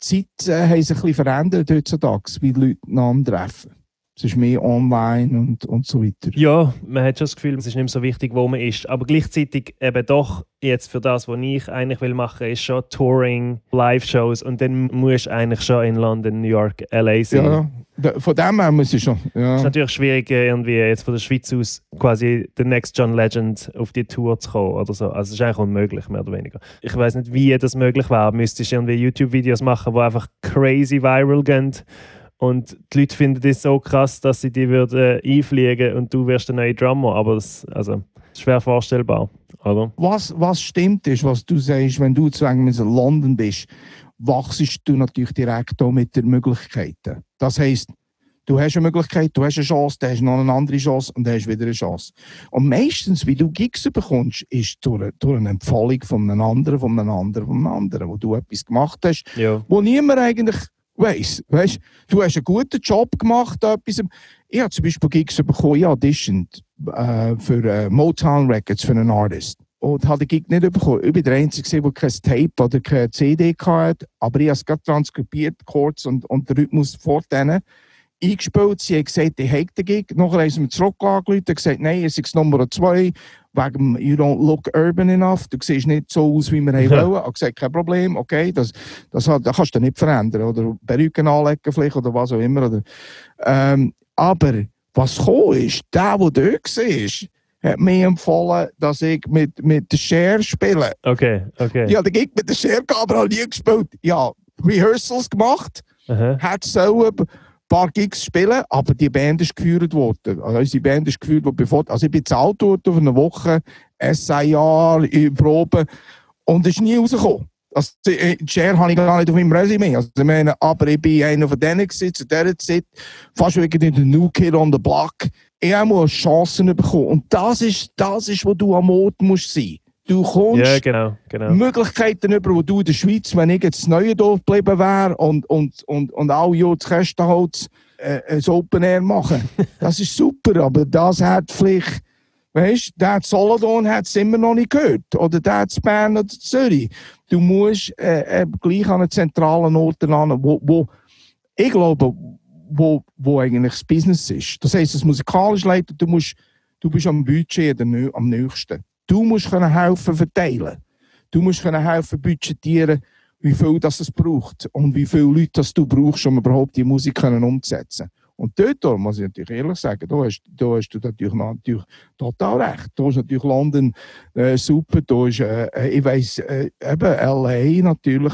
die Zeit äh, hat sich ein bisschen verändert heutzutage, wie die Leute einander treffen. Es ist mehr online und, und so weiter. Ja, man hat schon das Gefühl, es ist nicht mehr so wichtig, wo man ist. Aber gleichzeitig eben doch jetzt für das, was ich eigentlich will machen, ist schon Touring, Live-Shows und dann musst du eigentlich schon in London, New York, LA sein. Ja, da, von dem her muss ich schon. Ja. Es ist natürlich schwierig, irgendwie jetzt von der Schweiz aus quasi der Next John Legend auf die Tour zu kommen oder so. Also es ist eigentlich unmöglich, mehr oder weniger. Ich weiß nicht, wie das möglich wäre. Müsstest du irgendwie YouTube-Videos machen, die einfach crazy viral gehen und die Leute finden das so krass, dass sie die würden äh, einfliegen und du wirst der neue Drummer. Aber das, also, ist schwer vorstellbar. Oder? Was, was stimmt ist, was du sagst, wenn du zu in London bist, wachst du natürlich direkt auch mit den Möglichkeiten. Das heisst, du hast eine Möglichkeit, du hast eine Chance, dann hast du noch eine andere Chance und dann hast du wieder eine Chance. Und meistens, wie du Gigs bekommst, ist durch, durch eine Empfehlung von einem anderen, von einem anderen, von einem anderen, wo du etwas gemacht hast, ja. wo niemand eigentlich weiss. Weißt, du hast einen guten Job gemacht. Etwas. Ich habe zum Beispiel Gigs bekommen, ich auditioned äh, für äh, Motown Records für einen Artist. Und habe den Gig nicht bekommen. Ich war der Einzige, der kein Tape oder keine CD hatte. Aber ich habe es gerade transkribiert, kurz und, und den Rhythmus vor denen eingespielt. Sie haben gesagt, ich habe den Gig. Nachher haben sie mir zurück angerufen und gesagt, nein, es ist Nummer zwei wegen you don't look urban enough, du siehst nicht so aus, wie wir ja. wollen. Ich gesagt, kein Problem, okay, das, das, das kannst du nicht verändern. Oder Perücken anlegen vielleicht oder was auch immer. Oder, ähm, aber was gekommen ist, der, der dort war, hat mir empfohlen, dass ich mit, mit der Share spiele. Okay, okay. Ja, der Gig mit der Share aber nie gespielt. Ja, Rehearsals gemacht, uh hat so paar Gigs spielen, aber die Band ist geführt worden. Also unsere Band ist geführt worden, bevor, also ich bin bezahlt worden für eine Woche, SIA, in Probe und es ist nie rausgekommen. Also, die Share habe ich gar nicht auf meinem Resümee. Also, ich meine, aber ich bin einer von denen gewesen, zu dieser Zeit, fast in der New Kid on the Block. Ich habe Chancen bekommen. Und das ist, das ist, wo du am Ort musst sein. Du kommst ja, genau, genau. Möglichkeiten über, wo du in der Schweiz, wenn ich jetzt neu Dorf geblieben wäre und, und, und, und alle Jahr das Kästenholz äh, ein Open Air machen. das ist super, aber das hat vielleicht, weißt du, der Solothurn hat es immer noch nicht gehört. Oder der Bern oder Zürich. Du musst äh, äh, gleich an einen zentralen Ort an, wo, wo ich glaube, wo, wo eigentlich das Business ist. Das heisst, das musikalisch leiten, du, musst, du bist am Budget am nächsten. Du musst können helfen verteilen. Du musst können helfen budgetieren, wie viel das es braucht und wie viele Leute das du brauchst, um überhaupt die Musik können umzusetzen. Und dort muss ich natürlich ehrlich sagen, da hast, da hast du natürlich, natürlich total recht. Da ist natürlich London äh, super, da ist, äh, ich weiss, äh, eben LA natürlich.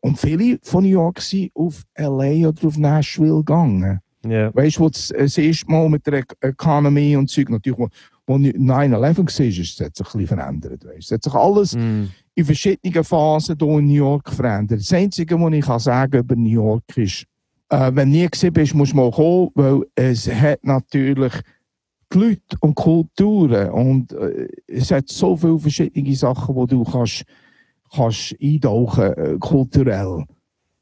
Und viele von New York sind auf LA oder auf Nashville gegangen. Yeah. Weißt du, wo das, das erste Mal mit der Economy und Zeug natürlich, wo 9-11 war, hat sich ein verändert. Weißt. Es hat sich alles mm. in verschiedenen Phasen hier in New York verändert. Das Einzige, was ich kann sagen über New York ist, äh, wenn du nie gesehen bist, musst du mal kommen, weil es hat natürlich die Leute und Kulturen und äh, es hat so viele verschiedene Sachen, wo du kannst, kannst eintauchen äh, kulturell.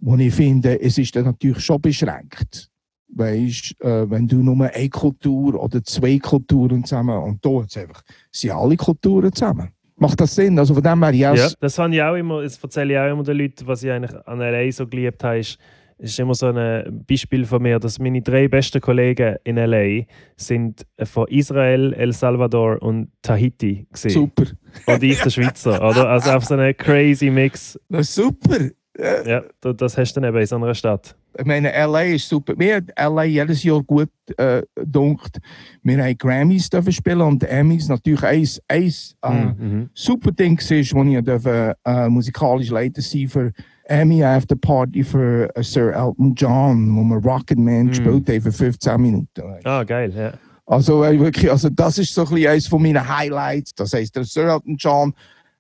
Wo ich finde, es ist dann natürlich schon beschränkt. Weißt, äh, wenn du nur eine Kultur oder zwei Kulturen zusammen und da jetzt einfach sind alle Kulturen zusammen. Macht das Sinn? Also von dem her, yes. Ja, das habe ich auch immer, das erzähle ich auch immer den Leuten, was ich eigentlich an LA so geliebt habe, ist, ist immer so ein Beispiel von mir, dass meine drei besten Kollegen in LA sind von Israel, El Salvador und Tahiti gewesen. Super. Und ich der Schweizer, oder? Also auf so einen crazy Mix. Das ist super. Ja, das hast du dann eben in so einer Stadt. Ich meine, LA ist super. Mir hat LA jedes Jahr gut äh, dunkt. Wir haben Grammys dürfen spielen und Emmys natürlich eins, eins äh, mhm. super Ding ist, wo ich dürfen, äh, musikalisch Leiter sein für Emmy After Party für uh, Sir Elton John, wo wir Rocket Man mm. gespielt haben für 15 Minuten. Ah, geil, ja. Also, wirklich, also das ist so ein bisschen eines von meinen Highlights. Das heisst, der Sir Elton John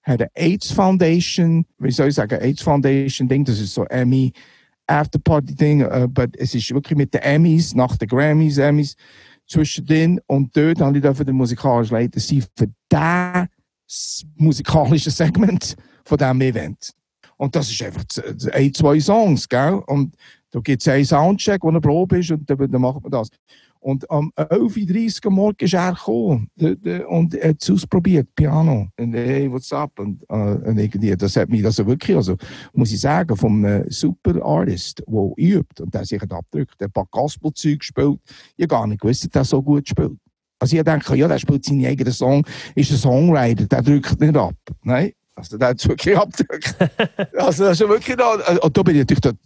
hat eine AIDS Foundation, wie soll ich sagen, AIDS Foundation Ding, das ist so Emmy Afterparty-Ding, uh, aber es ist wirklich mit den Emmys, nach den Grammys, Emmys, zwischendrin und dort habe ich dafür den musikalischen Leiter sein für das musikalische Segment von diesem Event. Und das ist einfach ein, zwei Songs, gell? Und da gibt es einen Soundcheck, wo eine Probe ist und dann macht man das. Und am 11.30 Uhr am Morgen ist er gekommen und er hat es ausprobiert, Piano. Und hey, what's up? Und, äh, und irgendwie, das hat mich also wirklich, also, muss ich sagen, vom äh, super Artist, der übt und der sich hat abgedrückt, der ein paar Gospel-Zeug gespielt. Ich gar nicht gewusst, dass der so gut spielt. Also ich denke, ja, der spielt seinen eigenen Song, ist ein Songwriter, der drückt nicht ab. Nein, also der hat es wirklich abgedrückt. also das ist wirklich da, und da bin ich natürlich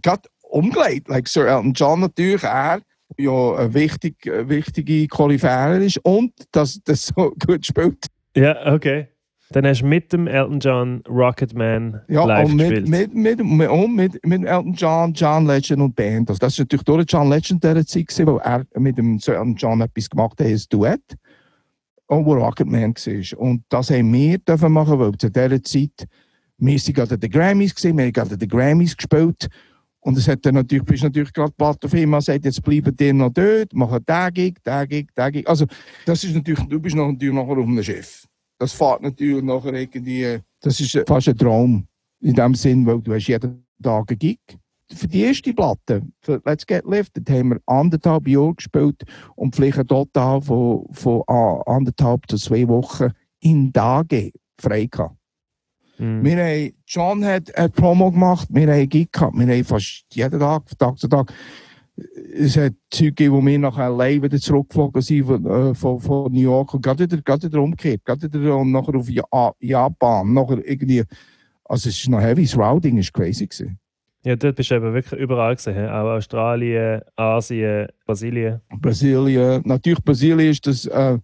gerade umgelegt, like Sir Elton John natürlich, er, ja ein wichtig, äh, wichtige Qualifierer ist und dass das so gut spielt. Ja, okay. Dann hast du mit dem Elton John Rocketman Ja, live und gespielt. mit, mit, mit, mit, und mit, mit Elton John, John Legend und Band. Also das ist natürlich durch John Legend dieser Zeit, gewesen, weil er mit dem Elton John etwas gemacht hat, ein Duett, und wo Rocketman war. Und das haben wir dürfen machen, weil zu dieser Zeit, wir sind gerade an den Grammys wir haben gerade an den Grammys gespielt. Und es hat dann natürlich, bist natürlich gerade die Plattenfirma sagt, jetzt bleiben die noch dort, machen den Gig, den Gig, den Gig. Also, das ist natürlich, du bist natürlich nachher auf einem Schiff. Das fährt natürlich nachher irgendwie, das ist fast ein Traum. In dem Sinn, weil du hast jeden Tag einen Gig. Für die erste Platte, für Let's Get Lifted, haben wir anderthalb Jahre gespielt und vielleicht ein Total von, von anderthalb zu zwei Wochen in Tage frei gehabt. Mhm. Wir haben, John hat eine Promo gemacht, wir haben Gig gehabt, wir haben fast jeden Tag, Tag zu Tag. Es hat Zeug gegeben, wo wir nach LA wieder zurückgeflogen sind von, äh, von, von New York und gerade wieder, gerade wieder umgekehrt, gerade wieder und nachher auf ja Japan, nachher irgendwie, also es ist noch heavy, das Routing ist crazy gewesen. Ja, dort bist du eben wirklich überall gesehen. Auch Australien, Asien, Brasilien. Brasilien, natürlich Brasilien ist das, äh,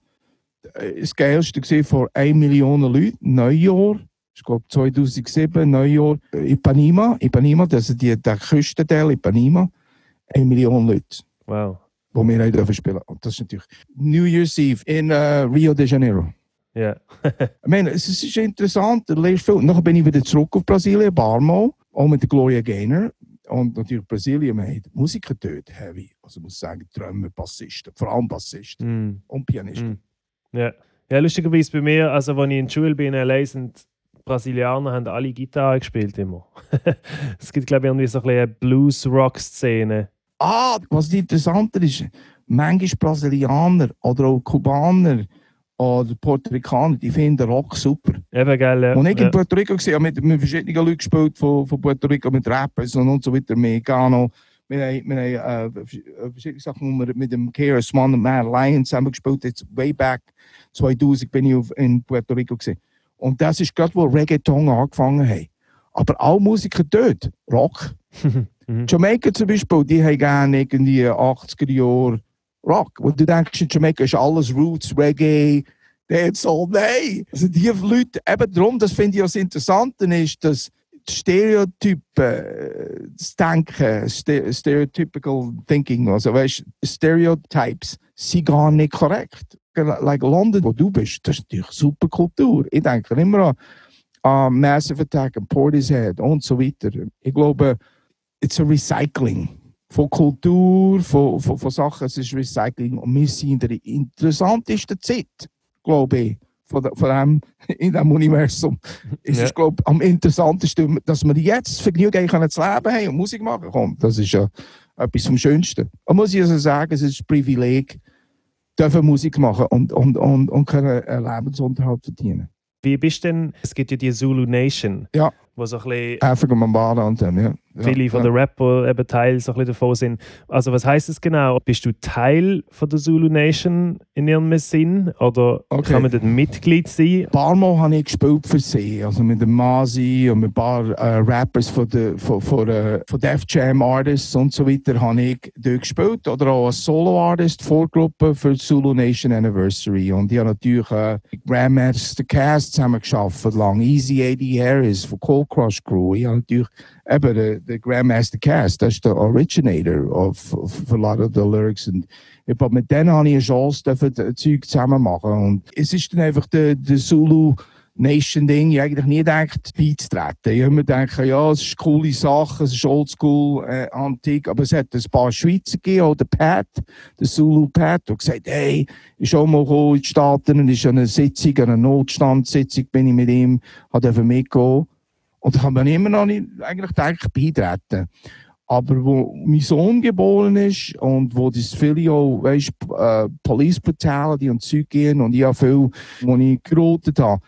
das geilste gewesen vor 1 Million Leuten, Neujahr, ich glaube 2007, Neujahr, Ipanema, Ipanema, das ist die, der Küstenteil Ipanema, 1 Million Leute, Wow. wo wir haben dürfen spielen. Und das ist natürlich New Year's Eve in äh, Rio de Janeiro. Ja. Ich meine, es ist interessant, du lernst viel. Nachher bin ich wieder zurück auf Brasilien, Barmo, auch mit der Gloria Gaynor. Und natürlich Brasilien, wir haben Musiker dort, heavy. Also ich muss sagen, Drummer, Bassisten, vor allem Bassisten Mhm. und Pianisten. Mhm. Ja. ja, lustigerweise bei mir, also als ich in der Schule bin in LA, sind Brasilianer haben alle Gitarre gespielt immer. es gibt, glaube ich, irgendwie so ein eine Blues-Rock-Szene. Ah, was interessanter ist, manchmal Brasilianer oder auch Kubaner oder Puerto Ricaner, die finden Rock super. Eben, gell? Ja. Und ich in ja. Puerto Rico gesehen, mit, mit verschiedenen Leuten gespielt von, von Puerto Rico, mit Rappers und, und so weiter, Mexicano. Wir haben, wir haben äh, äh, verschiedene Sachen, wo wir mit dem KRS One und Mad Lion zusammen gespielt Jetzt way back 2000 bin ich auf, in Puerto Rico gesehen. Und das ist gerade, wo Reggaeton angefangen hat. Aber alle Musiker dort, Rock. Mhm. Jamaika zum Beispiel, die haben gerne irgendwie 80er Jahre Rock. Wo du denkst, in Jamaika ist alles Roots, Reggae, Dancehall. Nein! Also die Leute, eben darum, das finde ich das Interessante, ist, dass Stereotypen, äh, das Denken, Ste Stereotypical Thinking, also weißt Stereotypes, sind gar nicht korrekt. Like London, wo du bist, das ist natürlich super Kultur. Ich denke immer an, an Massive Attack und Portishead und so weiter. Ich glaube, it's a recycling von Kultur, von, von, von Sachen. Es ist Recycling und wir sind in der interessantesten Zeit, glaube ich, von, von dem, in diesem Universum. Es Ja. ist, glaube ich, am interessantesten, dass wir jetzt Vergnügen können zu leben haben und Musik machen können. Das ist ja etwas vom Schönsten. Und muss ich also sagen, es ist ein Privileg, dürfen Musik machen und, und, und, und können einen Lebensunterhalt verdienen. Wie bist du denn? Es gibt ja die Zulu Nation, Ja. wo so ein bisschen Afrika Mambada und dann, ja. Ja. viele von ja. den Rapper eben Teil so ein bisschen davon sind. Also was heißt das genau? Bist du Teil von der Zulu Nation in ihrem Sinn oder Okay. kann man dort Mitglied sein? Ein paar Mal habe ich gespielt für sie, also mit dem Masi und mit ein paar äh, Rappers von, der, von, von, äh, von Def Jam Artists und so weiter habe ich dort gespielt. Oder auch als Solo-Artist, Vorgruppe für Zulu Nation Anniversary. Und ich habe natürlich äh, Grandmaster Cast zusammen geschafft, lang Easy 80 Harris von Cold Crush Crew. Ich habe natürlich eben der Grandmaster Cast, das ist der Originator of, of a lot of the lyrics. Und ich hab mit denen habe ich eine Chance, dürfen, Zeug zusammen machen. Und es ist dann einfach der, der Zulu Nation-Ding ich eigentlich nie gedacht, beizutreten. Ich habe immer gedacht, ja, es ist coole Sache, es ist oldschool, äh, antik, aber es hat ein paar Schweizer gegeben, auch der Pat, der Zulu Pat, der gesagt, hey, ich auch mal in die Staaten und ist an einer Sitzung, an einer Notstandssitzung bin ich mit ihm, hat er mitgehen. Und da kann man immer noch nicht eigentlich gedacht, beitreten. Aber wo mein Sohn geboren ist und wo das viele auch, weißt, äh, Police Brutality und Zeug gehen und ich habe viel, wo ich gerotet habe,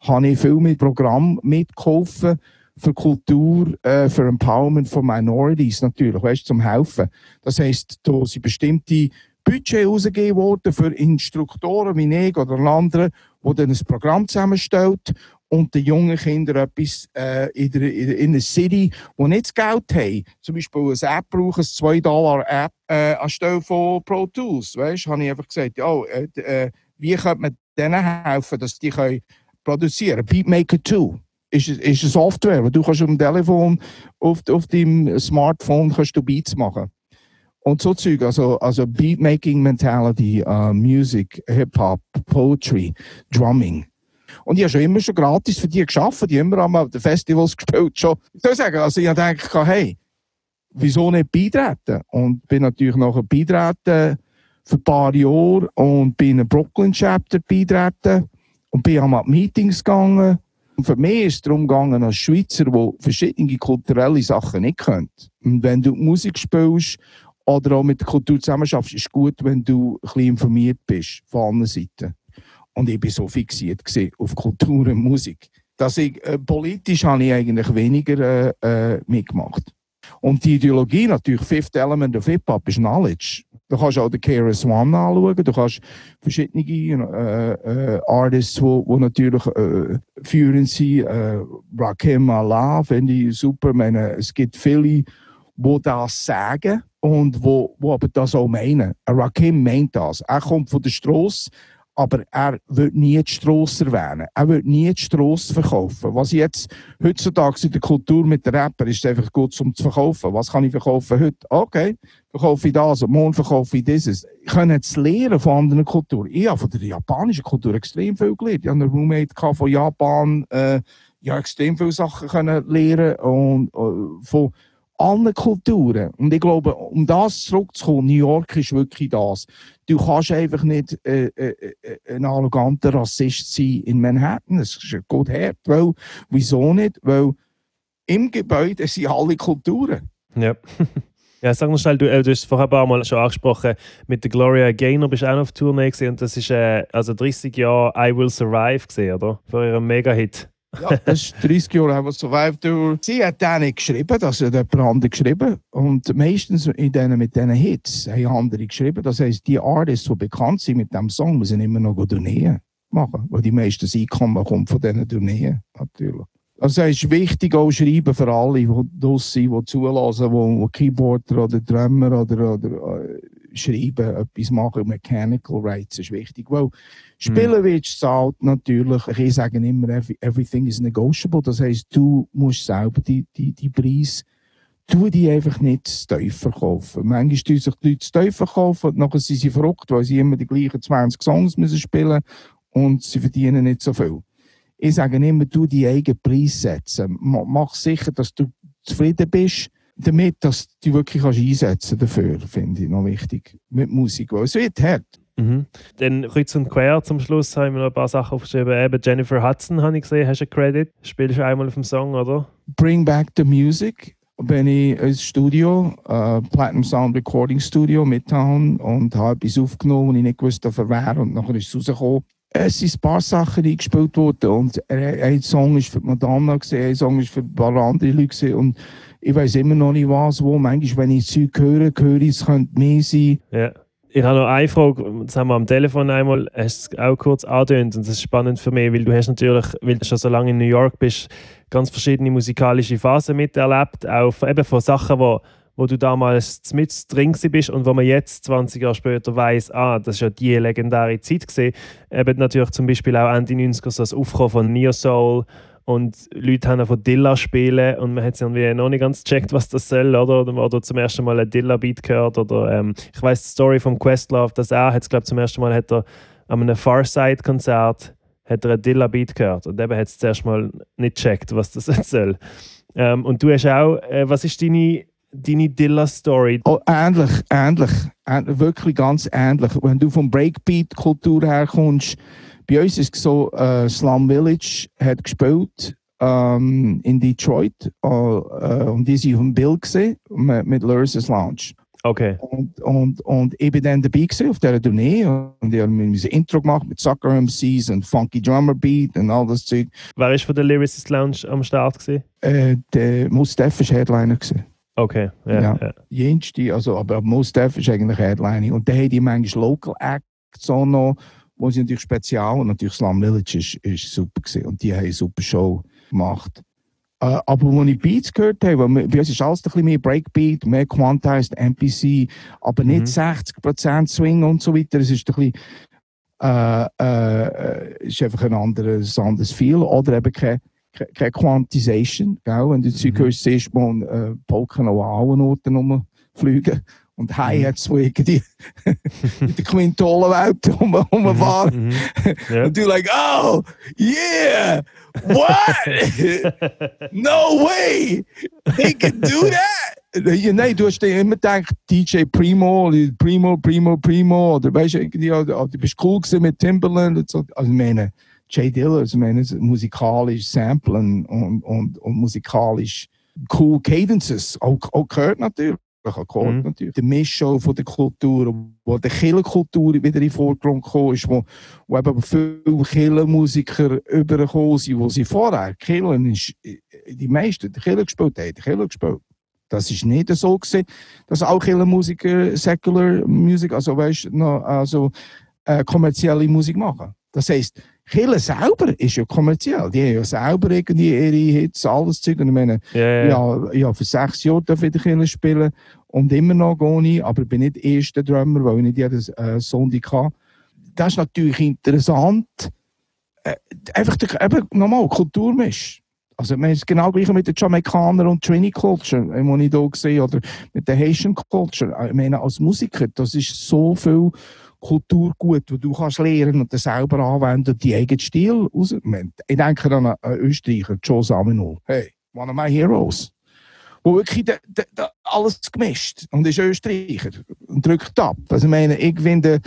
habe ich viel mit Programm mitgeholfen für Kultur, äh, für Empowerment von Minorities natürlich, weißt, zum Helfen. Das heisst, da sind bestimmte Budget ausgegeben worden für Instruktoren wie ich oder andere, die dann ein Programm zusammenstellt und den jungen Kindern etwas äh, in, der, in einer City, die nicht das Geld haben, zum Beispiel eine App brauchen, eine 2 Dollar App äh, anstelle von Pro Tools, weißt, habe ich einfach gesagt, ja, äh, äh, wie könnte man denen helfen, dass die können produzieren. Beatmaker 2 ist, ist eine Software, wo du kannst auf dem Telefon, auf, auf deinem Smartphone kannst du Beats machen. Und so Zeug, also, also Beatmaking Mentality, uh, Music, Hip-Hop, Poetry, Drumming. Und ich habe schon immer schon gratis für die geschafft, die immer an den Festivals gespielt. Schon. Ich soll sagen, also ich habe gedacht, hey, wieso nicht beitreten? Und bin natürlich nachher beitreten für ein paar Jahre und bin in einem Brooklyn Chapter beitreten und bin an Meetings gegangen. Und für mich ist es darum gegangen, als Schweizer, der verschiedene kulturelle Sachen nicht kennt. Und wenn du Musik spielst oder auch mit der Kultur zusammenschaffst, ist es gut, wenn du ein bisschen informiert bist von allen Seiten. Und ich war so fixiert auf Kultur und Musik, dass ich äh, politisch habe ich eigentlich weniger äh, äh, mitgemacht. Und die Ideologie natürlich, Fifth Element of Hip-Hop ist Knowledge. Du kannst auch den KRS One anschauen, du kannst verschiedene äh, äh, Artists, die natürlich äh, führend sind. Äh, Rakim Allah finde ich super. Ich es gibt viele, die das sagen und wo, wo aber das auch meinen. Rakim meint das. Er kommt von der Straße, aber er wird nie die Strasse erwähnen. Er wird nie die Strasse verkaufen. Was jetzt heutzutage in der Kultur mit den Rapper ist, einfach gut um zu verkaufen. Was kann ich verkaufen heute? Okay, verkaufe ich das und morgen verkaufe ich dieses. Ich kann jetzt lernen von anderen Kulturen. Ich habe von der japanischen Kultur extrem viel gelernt. Ich hatte einen Roommate von Japan, äh, ich habe extrem viele Sachen können lernen und äh, von allen Kulturen. Und ich glaube, um das zurückzukommen, New York ist wirklich das. Du kannst einfach nicht äh, äh, äh ein arroganter Rassist sein in Manhattan. Das ist gut hart. Weil, wieso nicht? Weil im Gebäude sind alle Kulturen. Ja. Ja, sag mal schnell, du, äh, du hast vorher ein paar Mal schon angesprochen, mit der Gloria Gaynor bist du auch noch auf Tournee gesehen und das ist äh, also 30 Jahre I Will Survive gesehen, oder? Für ihren Mega-Hit. Ja, das ist 30 Jahre haben wir Survive Tour. Sie hat den nicht geschrieben, das hat jemand anderes geschrieben. Und meistens in denen, mit diesen Hits haben andere geschrieben. Das heisst, die Artists, die bekannt sind mit diesem Song, müssen immer noch Tourneen machen. Weil die meisten Einkommen kommt von diesen Tourneen, natürlich. Also es ist wichtig auch schreiben für alle, die draussen sind, die zulassen, die Keyboarder oder Drummer oder, oder äh, schreiben, etwas machen. Mechanical Rights ist wichtig. Weil spielen willst, zahlt natürlich, ich sage immer, everything is negotiable. Das heisst, du musst selber die, die, die Preise tu die einfach nicht zu tief verkaufen. Manchmal tun sich die Leute zu tief verkaufen und nachher sind sie verrückt, weil sie immer die gleichen 20 Songs müssen spielen und sie verdienen nicht so viel. Ich sage immer, du die eigenen Preis setzen. Mach sicher, dass du zufrieden bist damit, dass du wirklich kannst einsetzen dafür, finde ich noch wichtig. Mit Musik, weil es wird hart. Mhm. Dann kreuz und quer zum Schluss haben wir noch ein paar Sachen aufgeschrieben. Eben Jennifer Hudson habe ich gesehen, hast du einen Credit? Spielst du einmal auf dem Song, oder? Bring Back the Music bin ich ins Studio, äh, Platinum Sound Recording Studio, Midtown, und habe etwas aufgenommen, und ich nicht wusste, wer wäre. Und nachher ist es rausgekommen. Es sind ein paar Sachen eingespielt worden. Und ein Song ist für Madonna, ein Song ist für ein paar andere Leute. Und ich weiß immer noch nicht was, wo. Manchmal, wenn ich Zeug höre, höre ich, es könnte mehr sein. Ja. Ich habe noch eine Frage, das haben wir am Telefon einmal hast auch kurz angedeutet und das ist spannend für mich, weil du hast natürlich, weil du schon so lange in New York bist, ganz verschiedene musikalische Phasen miterlebt, auch eben von Sachen, wo, wo du damals mit drin bist und wo man jetzt, 20 Jahre später, weiß, ah, das ist ja die legendäre Zeit gesehen. Eben natürlich zum Beispiel auch Ende 90er so das Aufkommen von Neo Soul und Leute haben von Dilla spielen und man hat irgendwie noch nicht ganz gecheckt, was das soll, oder? Oder, zum ersten Mal ein Dilla-Beat gehört. Oder ähm, ich weiß die Story von Questlove, dass er, hat, glaube zum ersten Mal hat er an einem Farside-Konzert hat er einen Dilla-Beat gehört und eben hat es zuerst mal nicht gecheckt, was das soll. Ähm, und du hast auch, äh, was ist deine, deine Dilla-Story? Oh, ähnlich, ähnlich, ähnlich, wirklich ganz ähnlich. Wenn du vom Breakbeat-Kultur herkommst, bei uns ist es so, äh, Slum Village hat gespielt ähm, in Detroit äh, und die sind auf dem Bild gesehen mit, mit Lurses Lounge. Okay. Und, und, und ich bin dann dabei gewesen auf dieser Tournee und ich habe ein Intro gemacht mit Sucker MCs und Funky Drummer Beat und all das Zeug. Wer ist von der Lyricist Lounge am Start gewesen? Äh, der Mustaf war Headliner gewesen. Okay, ja. Ja. ja. Jenste, also, aber Mustaf ist eigentlich Headliner. Und dann haben die manchmal Local Acts auch noch, wo sie natürlich spezial und natürlich Slum Village ist, ist super gewesen. Und die haben eine super Show gemacht. Äh, aber als ich Beats gehört habe, weil bei uns ist alles ein bisschen mehr Breakbeat, mehr Quantized MPC, aber nicht Mhm. 60% Swing und so weiter. Es ist ein bisschen, äh, äh, ist einfach ein anderes, anderes Feel. Oder eben keine, keine, keine Quantization. Gell? Wenn du Zeug Mhm. hörst, siehst du mal äh, Polken an allen Orten rumfliegen. Und Hi-Hats, die irgendwie mit der Quintolenwelt um, rumfahren. Mhm. Ja. Und du like, oh, yeah, what? no way, they can do that. Nein, du hast dir immer gedacht, DJ Primo, Primo, Primo, Primo, oder weißt du, oder, du bist cool gewesen mit Timberland und so. Also, ich meine, Jay Diller, ich meine, musikalisch samplen und, und, und musikalisch cool Cadences, auch, auch gehört natürlich. Akkord Mhm. natürlich. Die Mischung von der Kultur, wo die Killerkultur wieder in den Vordergrund gekommen ist, wo, wo eben viele Killermusiker übergekommen sind, wo sie vorher Killen ist, die meisten die Killer gespielt haben, die Killer gespielt. Das ist nicht so gewesen, dass auch Killermusiker Secular Music, also weißt, also äh, kommerzielle Musik machen. Das heisst, Killer selber ist ja kommerziell. Die haben ja selber irgendwie ihre Hits, alles Zeug. Und ich meine, Ja, ja. ja, für sechs Jahre darf ich in der spielen und immer noch gehe ich, aber ich bin nicht der erste Drummer, weil ich nicht jeden äh, Sonntag habe. Das ist natürlich interessant. Äh, einfach der, eben, nochmal, Kulturmisch. Also, es ist genau gleich mit den Jamaikanern und Trini Culture, äh, die ich hier gesehen oder mit der Haitian Culture. Äh, Ich meine, als Musiker, das ist so viel Kulturgut, wo du kannst lernen und das selber anwenden und die eigenen Stil raus. Ich denke an einen Österreicher, Joe Saminol. Hey, one of my heroes. Wo wirklich de, de, de, alles gemischt und ist Österreicher und drückt ab. Also ich meine, ich finde,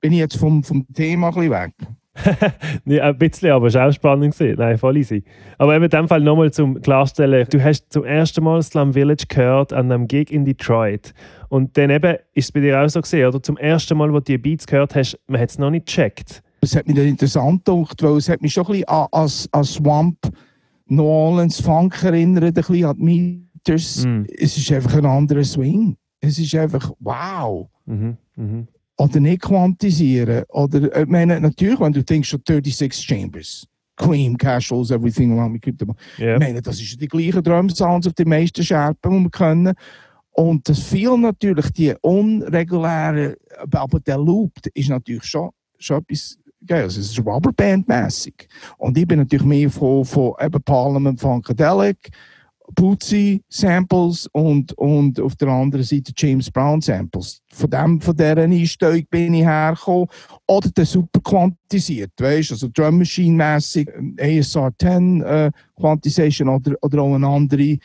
bin ich jetzt vom, vom Thema ein bisschen weg. Ja, ein bisschen, aber es war auch spannend. Gewesen. Nein, voll easy. Aber eben in dem Fall nochmal zum Klarstellen: Du hast zum ersten Mal Slum Village gehört an einem Gig in Detroit. Und dann eben ist es bei dir auch so gesehen, oder? Zum ersten Mal, wo du die Beats gehört hast, man hat es noch nicht gecheckt. Das hat mich dann interessant gedacht, weil es hat mich schon ein bisschen an, an, an Swamp New Orleans Funk erinnert, ein bisschen an die Meters. Mm. Es ist einfach ein anderer Swing. Es ist einfach wow. Mhm. Mhm. Oder nicht quantisieren. Oder, ich meine, natürlich, wenn du denkst, schon 36 Chambers, Cream, Casuals, Everything Around Me, Keep them Ja. Ich meine, das ist die gleichen Drum-Sounds auf den meisten Scherpen, die wir können. Und das viel natürlich, die unreguläre, aber der Loop ist natürlich schon, schon etwas Geiles. Es ist Rubberband-mässig. Und ich bin natürlich mehr von, von eben Parliament Funkadelic, Bootsy Samples und, und auf der anderen Seite James Brown Samples. Von, dem, von dieser Einstellung bin ich hergekommen. Oder der super quantisiert, weißt also Drum Machine mässig, ASR 10 äh, Quantization oder, oder auch eine andere.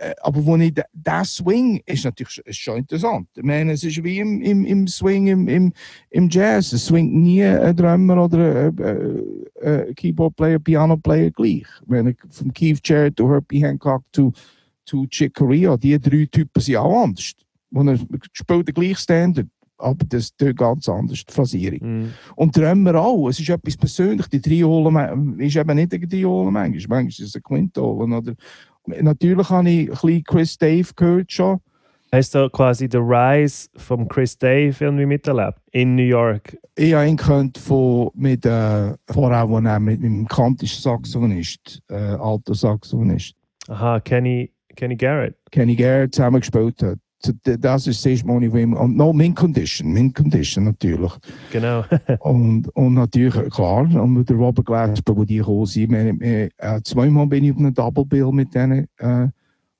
Äh, aber ich, der Swing ist natürlich schon interessant. Ich meine, es ist wie im, im, im Swing im, im, im Jazz. Es swingt nie ein Drummer oder ein äh, äh, Keyboard-Player, Piano-Player gleich. Ich meine, vom Keith Jarrett zu Herbie Hancock zu, zu Chick Corea, die drei Typen sind auch anders. Und er spielt den gleichen Standard, aber das ist ganz anders, die Phasierung. Mhm. Und Drummer auch. Es ist etwas persönlich. Die Triolen ist eben nicht eine Triole manchmal. Manchmal ist es eine Quintolen. Oder Natürlich habe ich ein bisschen Chris Dave gehört schon. Hast du quasi den Rise von Chris Dave irgendwie miterlebt? In New York. Ich habe ihn gehört von, mit, äh, vorher, wo er mit meinem kantischen Saxophonist, äh, alter Saxophonist, Aha, Kenny, Kenny Garrett. Kenny Garrett zusammen gespielt hat. So, Das ist wo ich ihm- und no, Min Condition, Min Condition natürlich. Genau. Und, und natürlich, klar, und mit der Robert Glasper, wo die gekommen sind. Wir, äh, zweimal bin ich auf einem Double Bill mit denen äh,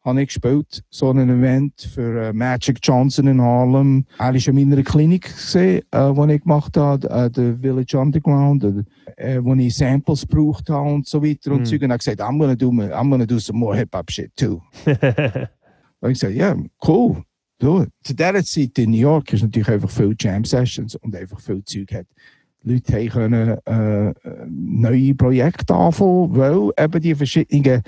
habe ich gespielt, so ein Event für äh, Magic Johnson in Harlem. Er war in meiner Klinik, gesehen, äh, die ich gemacht habe, äh, der Village Underground, äh, wo ich Samples gebraucht habe und so weiter. Und, Mm. Zeug. und er hat gesagt, I'm gonna do, I'm gonna do some more Hip-Hop shit too. Und ich ja, cool, it. Zu dieser Zeit in New York ist natürlich einfach viel Jam-Sessions und einfach viel Zeug hat. Leute haben können, äh, neue Projekte anfangen, weil eben die verschiedenen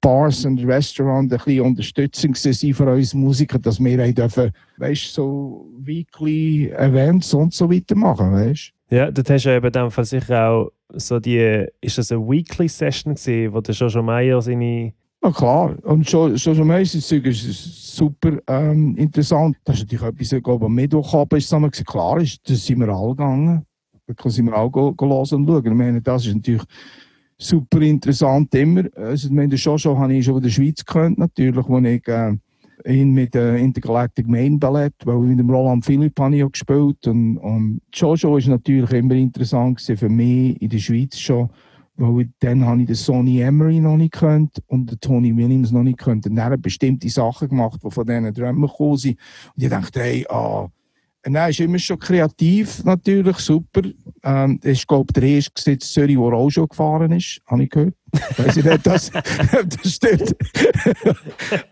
Bars und Restaurants ein bisschen Unterstützung waren für uns Musiker, dass wir dürfen, weißt, so weekly Events und so weiter machen, weißt? ja, dort hast du eben dem Fall sicher auch so die, ist das eine Weekly Session gewesen, wo der Jojo Meyer seine, Na klar, und schon, schon, schon meistens ist super ähm, interessant. Das ist natürlich etwas, ich glaube, am Mittwochabend ist es klar, ist, das sind wir alle gegangen. Da sind wir auch go, und schauen. Ich meine, das ist natürlich super interessant immer. Also, ich meine, schon schon habe ich schon in der Schweiz gekannt, natürlich, wo ich äh, ihn mit der Intergalactic Main Ballett, weil mit dem Roland Philipp habe ich auch gespielt. Und, und Jojo ist natürlich immer interessant gewesen für mich in der Schweiz schon. Weil dann habe ich den Sonny Emery noch nicht gekannt und den Tony Williams noch nicht gekannt. Und dann hat er bestimmte Sachen gemacht, die von diesen Drömmen gekommen sind. Und ich dachte, hey, ah. Dann ist immer schon kreativ, natürlich, super. Ähm, ist, glaube ich, der erste in Zürich, der auch schon gefahren ist, habe ich gehört. Weiß ich nicht, das, das stimmt.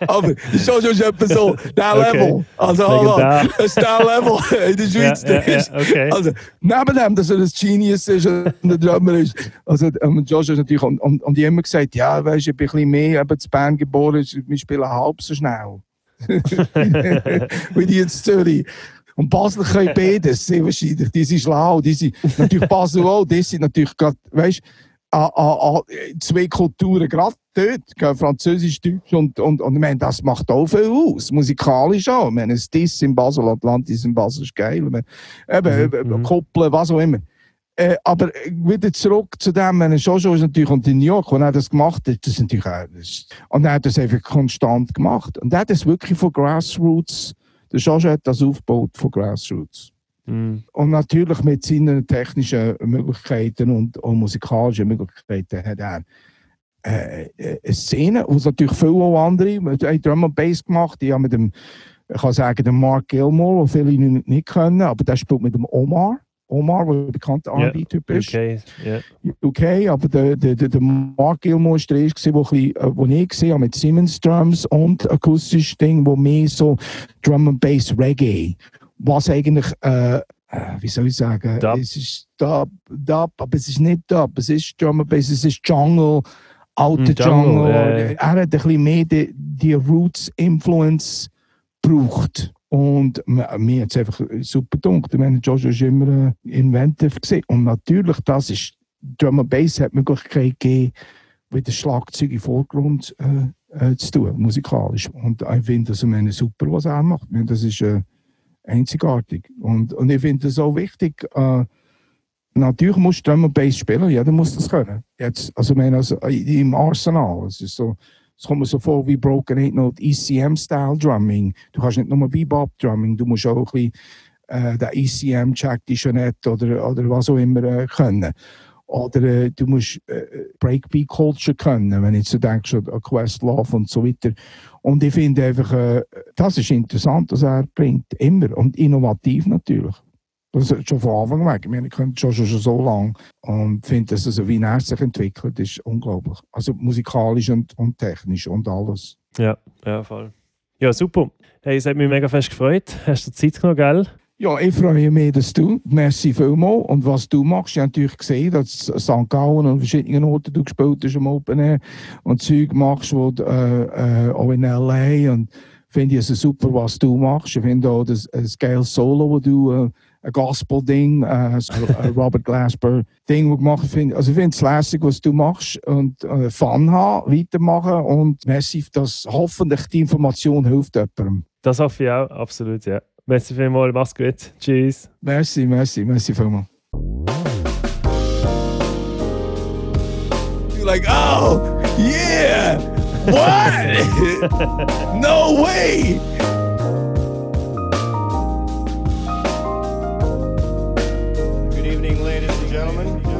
Aber das ist schon schon etwa so, der Okay. Level. Also, hallo, das ist der Level in der ja, Schweiz. ja, ist- ja, okay. also, neben dem, dass er ein Genius ist und ein Drummer ist, also ähm, Josh ist natürlich, und, und, und ich habe immer gesagt, ja, weißt du, ich bin ein bisschen mehr eben zu Bern geboren, wir spielen halb so schnell. Wie die in Zürich. Und Basel können beides, sehr wahrscheinlich. Die sind schlau, die sind natürlich Basel auch, die sind natürlich gerade, weißt an- an- an zwei Kulturen gerade dort, Französisch, Deutsch und, und, und ich meine, das macht auch viel aus, musikalisch auch. Ich meine, das Diss in Basel, Atlantis in Basel ist geil. Ich meine, eben, Mhm, eben, mhm. koppeln, was auch immer. Äh, aber wieder zurück zu dem, wenn Jojo ist natürlich und in New York, wo er das gemacht hat, das ist natürlich auch, das, und er hat das einfach konstant gemacht. Und er hat das wirklich von Grassroots, der Jojo hat das aufgebaut von Grassroots. Mm, Und natürlich mit seinen technischen Möglichkeiten und auch musikalischen Möglichkeiten hat er äh, eine Szene, wo es natürlich viele auch andere, wir haben Drum and Bass gemacht, die haben mit dem, ich kann sagen, dem Mark Gilmore, den viele nicht, nicht kennen, aber der spielt mit dem Omar. Omar, der ein bekannter Ja, R&B-Typ ist. okay, ja. UK, aber der, der, der, der Mark Gilmore war der erste, wo, bisschen, wo ich gesehen habe, mit Siemens Drums und akustisch Ding, wo mehr so Drum and Bass Reggae, was eigentlich, äh, äh, wie soll ich sagen, Dub. es ist Dub, Dub, aber es ist nicht Dub, es ist Drum and Bass, es ist Jungle, alter Mm, Jungle, Jungle. ja. Er hat ein bisschen mehr die, die Roots-Influence gebraucht. Und mir mir hat es einfach super gedacht. Ich meine, Joshua ist immer inventive gewesen. Und natürlich, das ist, Drum and Bass hat die Möglichkeit gegeben, wieder Schlagzeug im Vordergrund äh, äh, zu tun, musikalisch. Und ich finde das meine, super, was er macht. Meine, das ist äh, einzigartig. Und, und ich finde das auch wichtig. Äh, natürlich muss Drum and Bass spielen, jeder muss das können. Jetzt, also ich meine, also, im Arsenal. Es ist so, wie Broken Ain't No ECM-Style Drumming. Du kannst nicht nur Bebop Drumming, du musst auch bisschen äh, den ECM Jack DeJohnette oder, oder was auch immer äh, können. Oder du musst äh, Breakbeat Culture können, wenn ich so denke, an Questlove und so weiter. Und ich finde einfach, das ist interessant, was er bringt. Immer. Und innovativ natürlich. Das ist schon von Anfang weg. Ich meine, ich kenne schon, schon, schon so lange und finde, dass es wie er sich entwickelt, ist unglaublich. Also musikalisch und, und technisch und alles. Ja, ja, voll. Ja, super. Hey, es hat mich mega fest gefreut. Hast du Zeit genommen, gell? Ja, ich freue mich, dass du, merci vielmals. Und was du machst, ich habe natürlich gesehen, dass St. Gallen und verschiedenen Orten du gespielt hast am Open Air und Zeug machst, wo, äh, äh, auch in L.A. Und finde ich es super, was du machst. Ich finde auch das, das geile Solo, wo du, äh, ein Gospel-Ding, äh, so ein Robert Glasper-Ding, wo du gemacht hast. Also ich finde es lässig, was du machst und äh, Fun haben, weitermachen und merci, dass hoffentlich die Information hilft jemandem. Das hoffe ich auch, absolut, ja. Merci vielmals, mach's gut. Tschüss. Merci, merci, merci vielmals. You're like, oh, yeah, what? no way. Gentlemen.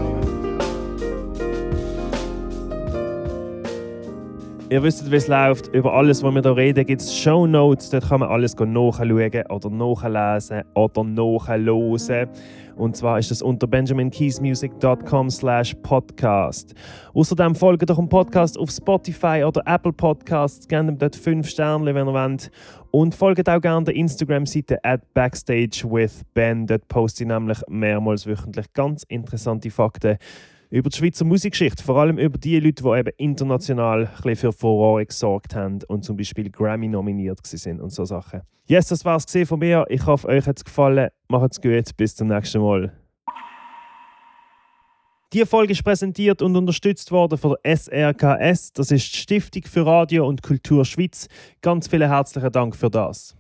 Ihr wisst, wie es läuft. Über alles, was wir hier reden, gibt es Show Notes. Dort kann man alles nachschauen oder nachlesen oder nachhören. Und zwar ist das unter benjaminkeysmusic.com slash podcast. Außerdem folgt doch dem Podcast auf Spotify oder Apple Podcasts. Gebt ihm dort 5 Sterne, wenn ihr wollt. Und folgt auch gerne der Instagram-Seite at backstagewithben. Dort poste ich nämlich mehrmals wöchentlich ganz interessante Fakten über die Schweizer Musikgeschichte, vor allem über die Leute, die eben international für Furore gesorgt haben und zum Beispiel Grammy nominiert sind und so Sachen. Yes, das war es von mir. Ich hoffe, euch hat es gefallen. Macht's gut, bis zum nächsten Mal. Die Folge ist präsentiert und unterstützt worden von der SRKS, das ist die Stiftung für Radio und Kultur Schweiz. Ganz vielen herzlichen Dank für das.